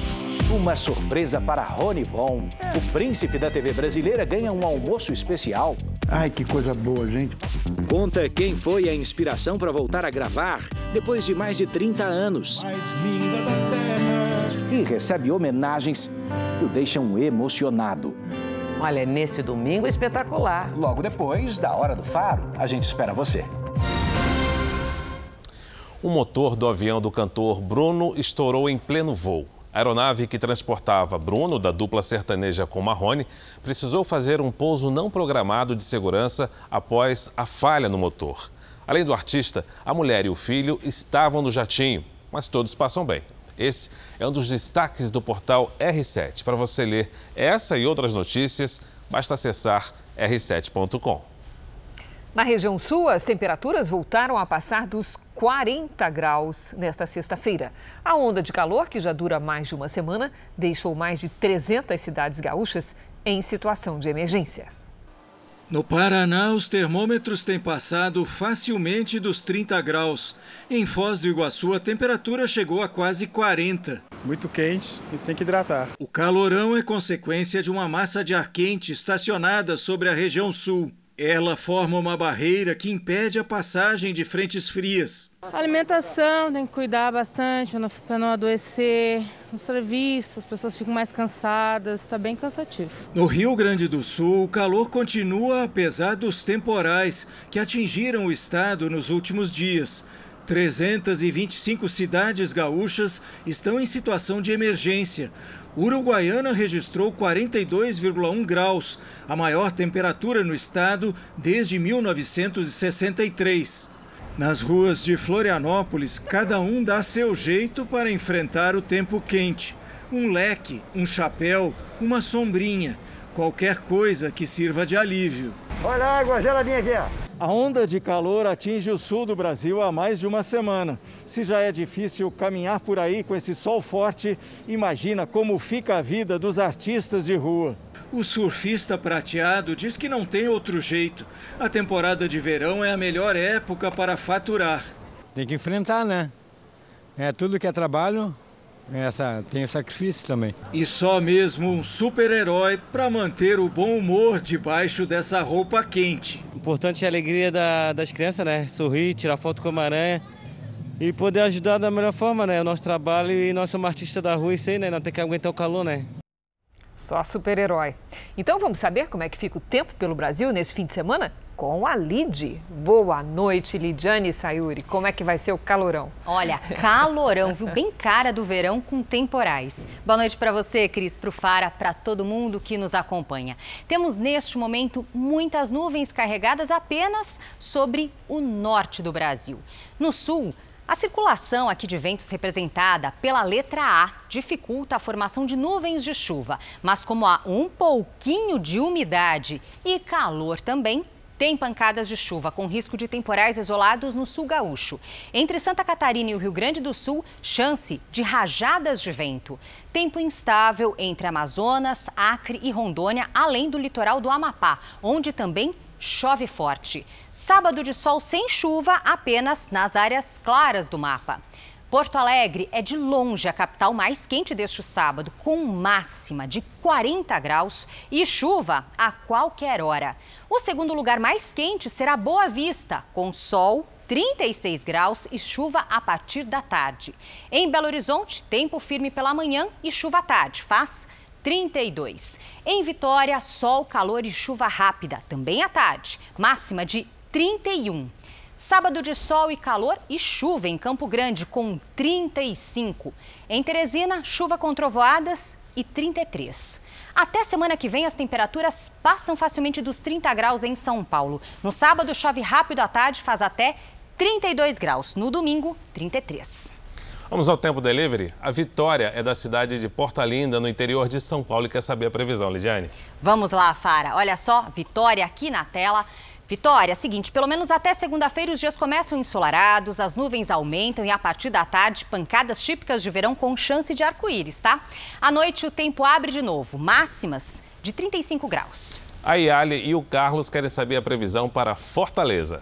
Uma surpresa para Rony Von. O príncipe da TV brasileira ganha um almoço especial. Ai, que coisa boa, gente. Conta quem foi a inspiração para voltar a gravar depois de mais de 30 anos. Mais linda da terra. E recebe homenagens que o deixam emocionado. Olha, nesse domingo espetacular. Logo depois da Hora do Faro, a gente espera você. O motor do avião do cantor Bruno estourou em pleno voo. A aeronave que transportava Bruno, da dupla sertaneja com Marrone, precisou fazer um pouso não programado de segurança após a falha no motor. Além do artista, a mulher e o filho estavam no jatinho, mas todos passam bem. Esse é um dos destaques do portal R7. Para você ler essa e outras notícias, basta acessar r7.com. Na região sul, as temperaturas voltaram a passar dos 40 graus nesta sexta-feira. A onda de calor, que já dura mais de uma semana, deixou mais de 300 cidades gaúchas em situação de emergência. No Paraná, os termômetros têm passado facilmente dos 30 graus. Em Foz do Iguaçu, a temperatura chegou a quase 40. Muito quente e tem que hidratar. O calorão é consequência de uma massa de ar quente estacionada sobre a região sul. Ela forma uma barreira que impede a passagem de frentes frias. A alimentação tem que cuidar bastante para não, não, adoecer. O serviço, as pessoas ficam mais cansadas, está bem cansativo. No Rio Grande do Sul, o calor continua apesar dos temporais que atingiram o estado nos últimos dias. 325 cidades gaúchas estão em situação de emergência. Uruguaiana registrou 42,1 graus, a maior temperatura no estado desde 1963. Nas ruas de Florianópolis, cada um dá seu jeito para enfrentar o tempo quente. Um leque, um chapéu, uma sombrinha, qualquer coisa que sirva de alívio. Olha a água geladinha aqui, ó. A onda de calor atinge o sul do Brasil há mais de uma semana. Se já é difícil caminhar por aí com esse sol forte, imagina como fica a vida dos artistas de rua. O surfista prateado diz que não tem outro jeito. A temporada de verão é a melhor época para faturar. Tem que enfrentar, né? É tudo que é trabalho, essa, tem sacrifício também. E só mesmo um super-herói para manter o bom humor debaixo dessa roupa quente. O importante é a alegria da, das crianças, né? Sorrir, tirar foto com a aranha e poder ajudar da melhor forma, né? O nosso trabalho e nós somos artistas da rua e sei, né? Não tem que aguentar o calor, né? Só super-herói. Então vamos saber como é que fica o tempo pelo Brasil nesse fim de semana? Com a Lid. Boa noite, Lidiane Sayuri. Como é que vai ser o calorão? Olha, calorão, viu? Bem cara do verão com temporais. Boa noite para você, Cris, para o Fara, para todo mundo que nos acompanha. Temos neste momento muitas nuvens carregadas apenas sobre o norte do Brasil. No sul, a circulação aqui de ventos representada pela letra A dificulta a formação de nuvens de chuva, mas como há um pouquinho de umidade e calor também, tem pancadas de chuva com risco de temporais isolados no sul gaúcho. Entre Santa Catarina e o Rio Grande do Sul, chance de rajadas de vento. Tempo instável entre Amazonas, Acre e Rondônia, além do litoral do Amapá, onde também chove forte. Sábado de sol sem chuva apenas nas áreas claras do mapa. Porto Alegre é de longe a capital mais quente deste sábado, com máxima de 40 graus e chuva a qualquer hora. O segundo lugar mais quente será Boa Vista, com sol 36 graus e chuva a partir da tarde. Em Belo Horizonte, tempo firme pela manhã e chuva à tarde. Faz 32. Em Vitória, sol, calor e chuva rápida, também à tarde. Máxima de 31. Sábado de sol e calor e chuva em Campo Grande, com 35. Em Teresina, chuva com trovoadas e 33. Até semana que vem, as temperaturas passam facilmente dos 30 graus em São Paulo. No sábado, chove rápido à tarde, faz até 32 graus. No domingo, 33. Vamos ao tempo delivery? A Vitória é da cidade de Porta Linda, no interior de São Paulo, e quer saber a previsão, Lidiane. Vamos lá, Fara. Olha só, Vitória aqui na tela. Vitória, seguinte, pelo menos até segunda-feira os dias começam ensolarados, as nuvens aumentam e a partir da tarde, pancadas típicas de verão com chance de arco-íris, tá? À noite o tempo abre de novo, máximas de 35 graus. A Iale e o Carlos querem saber a previsão para Fortaleza.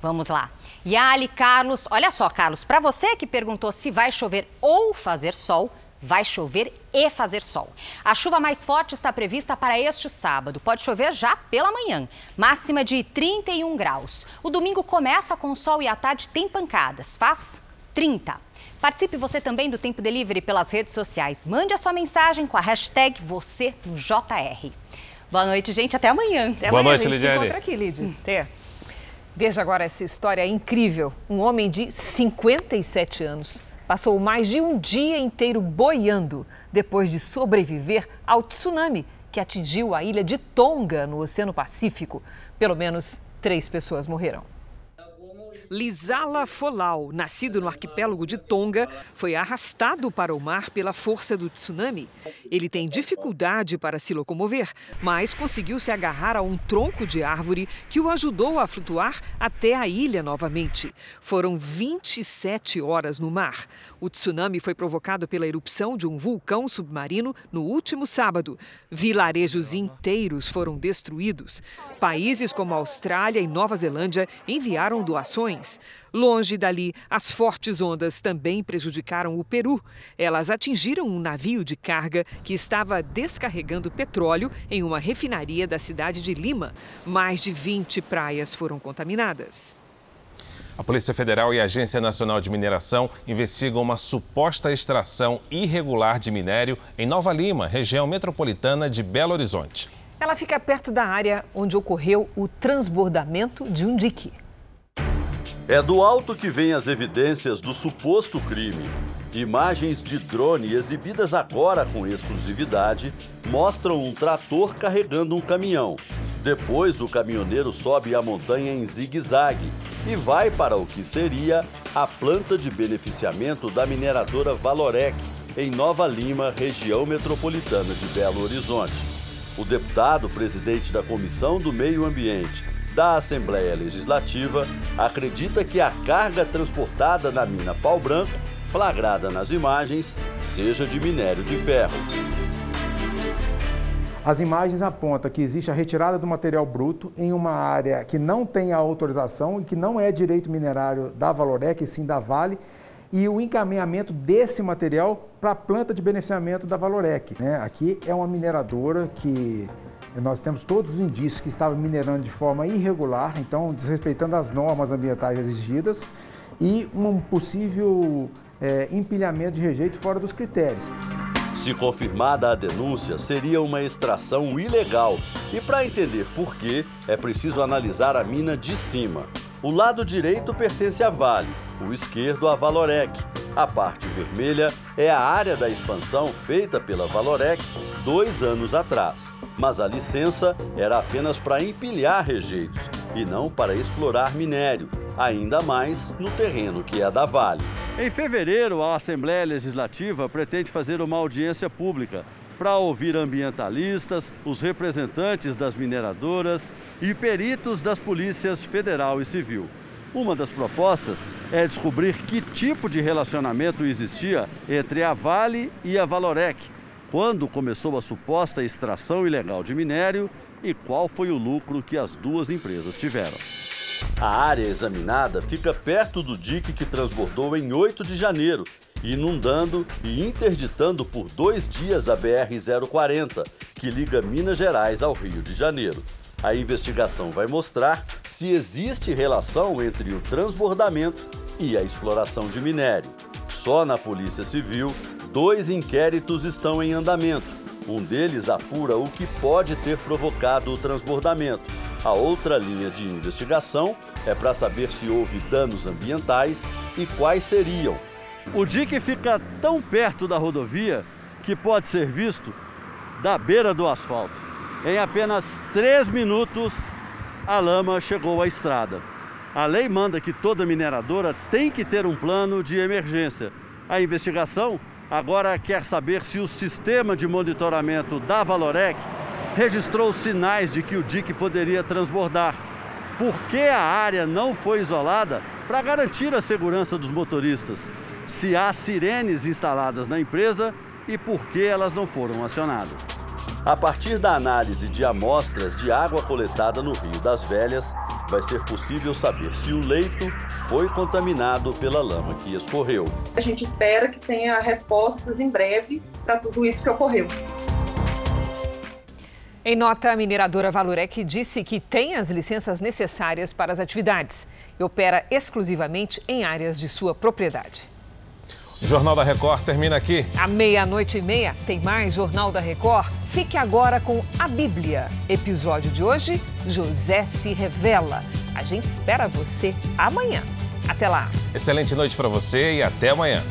Vamos lá. Yali, Carlos, olha só, Carlos, para você que perguntou se vai chover ou fazer sol, vai chover e fazer sol. A chuva mais forte está prevista para este sábado. Pode chover já pela manhã, máxima de 31 graus. O domingo começa com sol e à tarde tem pancadas, faz 30. Participe você também do Tempo Delivery pelas redes sociais. Mande a sua mensagem com a hashtag você no JR. Boa noite, gente. Até amanhã. Até Boa amanhã, noite, Lidiane. Se encontra aqui, Lidia. Até. Veja agora essa história incrível. Um homem de 57 anos passou mais de um dia inteiro boiando depois de sobreviver ao tsunami que atingiu a ilha de Tonga, no Oceano Pacífico. Pelo menos três pessoas morreram. Lisala Folau, nascido no arquipélago de Tonga, foi arrastado para o mar pela força do tsunami. Ele tem dificuldade para se locomover, mas conseguiu se agarrar a um tronco de árvore que o ajudou a flutuar até a ilha novamente. Foram 27 horas no mar. O tsunami foi provocado pela erupção de um vulcão submarino no último sábado. Vilarejos inteiros foram destruídos. Países como Austrália e Nova Zelândia enviaram doações Longe dali, as fortes ondas também prejudicaram o Peru. Elas atingiram um navio de carga que estava descarregando petróleo em uma refinaria da cidade de Lima. Mais de 20 praias foram contaminadas. A Polícia Federal e a Agência Nacional de Mineração investigam uma suposta extração irregular de minério em Nova Lima, região metropolitana de Belo Horizonte. Ela fica perto da área onde ocorreu o transbordamento de um dique. É do alto que vêm as evidências do suposto crime. Imagens de drone exibidas agora com exclusividade mostram um trator carregando um caminhão. Depois, o caminhoneiro sobe a montanha em zigue-zague e vai para o que seria a planta de beneficiamento da mineradora Valorec, em Nova Lima, região metropolitana de Belo Horizonte. O deputado presidente da Comissão do Meio Ambiente da Assembleia Legislativa acredita que a carga transportada na mina Pau Branco, flagrada nas imagens, seja de minério de ferro. As imagens apontam que existe a retirada do material bruto em uma área que não tem a autorização e que não é direito minerário da Valorec, e sim da Vale, e o encaminhamento desse material para a planta de beneficiamento da Valorec. Né? Aqui é uma mineradora que nós temos todos os indícios que estava minerando de forma irregular, então desrespeitando as normas ambientais exigidas, e um possível é, empilhamento de rejeito fora dos critérios. Se confirmada a denúncia, seria uma extração ilegal. E para entender por quê, é preciso analisar a mina de cima. O lado direito pertence à Vale, o esquerdo à Valorec. A parte vermelha é a área da expansão feita pela Valorec dois anos atrás. Mas a licença era apenas para empilhar rejeitos e não para explorar minério, ainda mais no terreno que é da Vale. Em fevereiro, a Assembleia Legislativa pretende fazer uma audiência pública para ouvir ambientalistas, os representantes das mineradoras e peritos das polícias federal e civil. Uma das propostas é descobrir que tipo de relacionamento existia entre a Vale e a Valorec, quando começou a suposta extração ilegal de minério e qual foi o lucro que as duas empresas tiveram. A área examinada fica perto do dique que transbordou em 8 de janeiro, inundando e interditando por dois dias a BR-040, que liga Minas Gerais ao Rio de Janeiro. A investigação vai mostrar se existe relação entre o transbordamento e a exploração de minério. Só na Polícia Civil, dois inquéritos estão em andamento. Um deles apura o que pode ter provocado o transbordamento a outra linha de investigação é para saber se houve danos ambientais e quais seriam. O dique fica tão perto da rodovia que pode ser visto da beira do asfalto. Em apenas três minutos, a lama chegou à estrada. A lei manda que toda mineradora tem que ter um plano de emergência. A investigação agora quer saber se o sistema de monitoramento da Valorec registrou sinais de que o dique poderia transbordar. Por que a área não foi isolada para garantir a segurança dos motoristas? Se há sirenes instaladas na empresa e por que elas não foram acionadas? A partir da análise de amostras de água coletada no Rio das Velhas, vai ser possível saber se o leito foi contaminado pela lama que escorreu. A gente espera que tenha respostas em breve para tudo isso que ocorreu. Em nota, a mineradora Valurec disse que tem as licenças necessárias para as atividades e opera exclusivamente em áreas de sua propriedade. O Jornal da Record termina aqui. À meia-noite e meia tem mais Jornal da Record. Fique agora com a Bíblia. Episódio de hoje: José se revela. A gente espera você amanhã. Até lá. Excelente noite para você e até amanhã.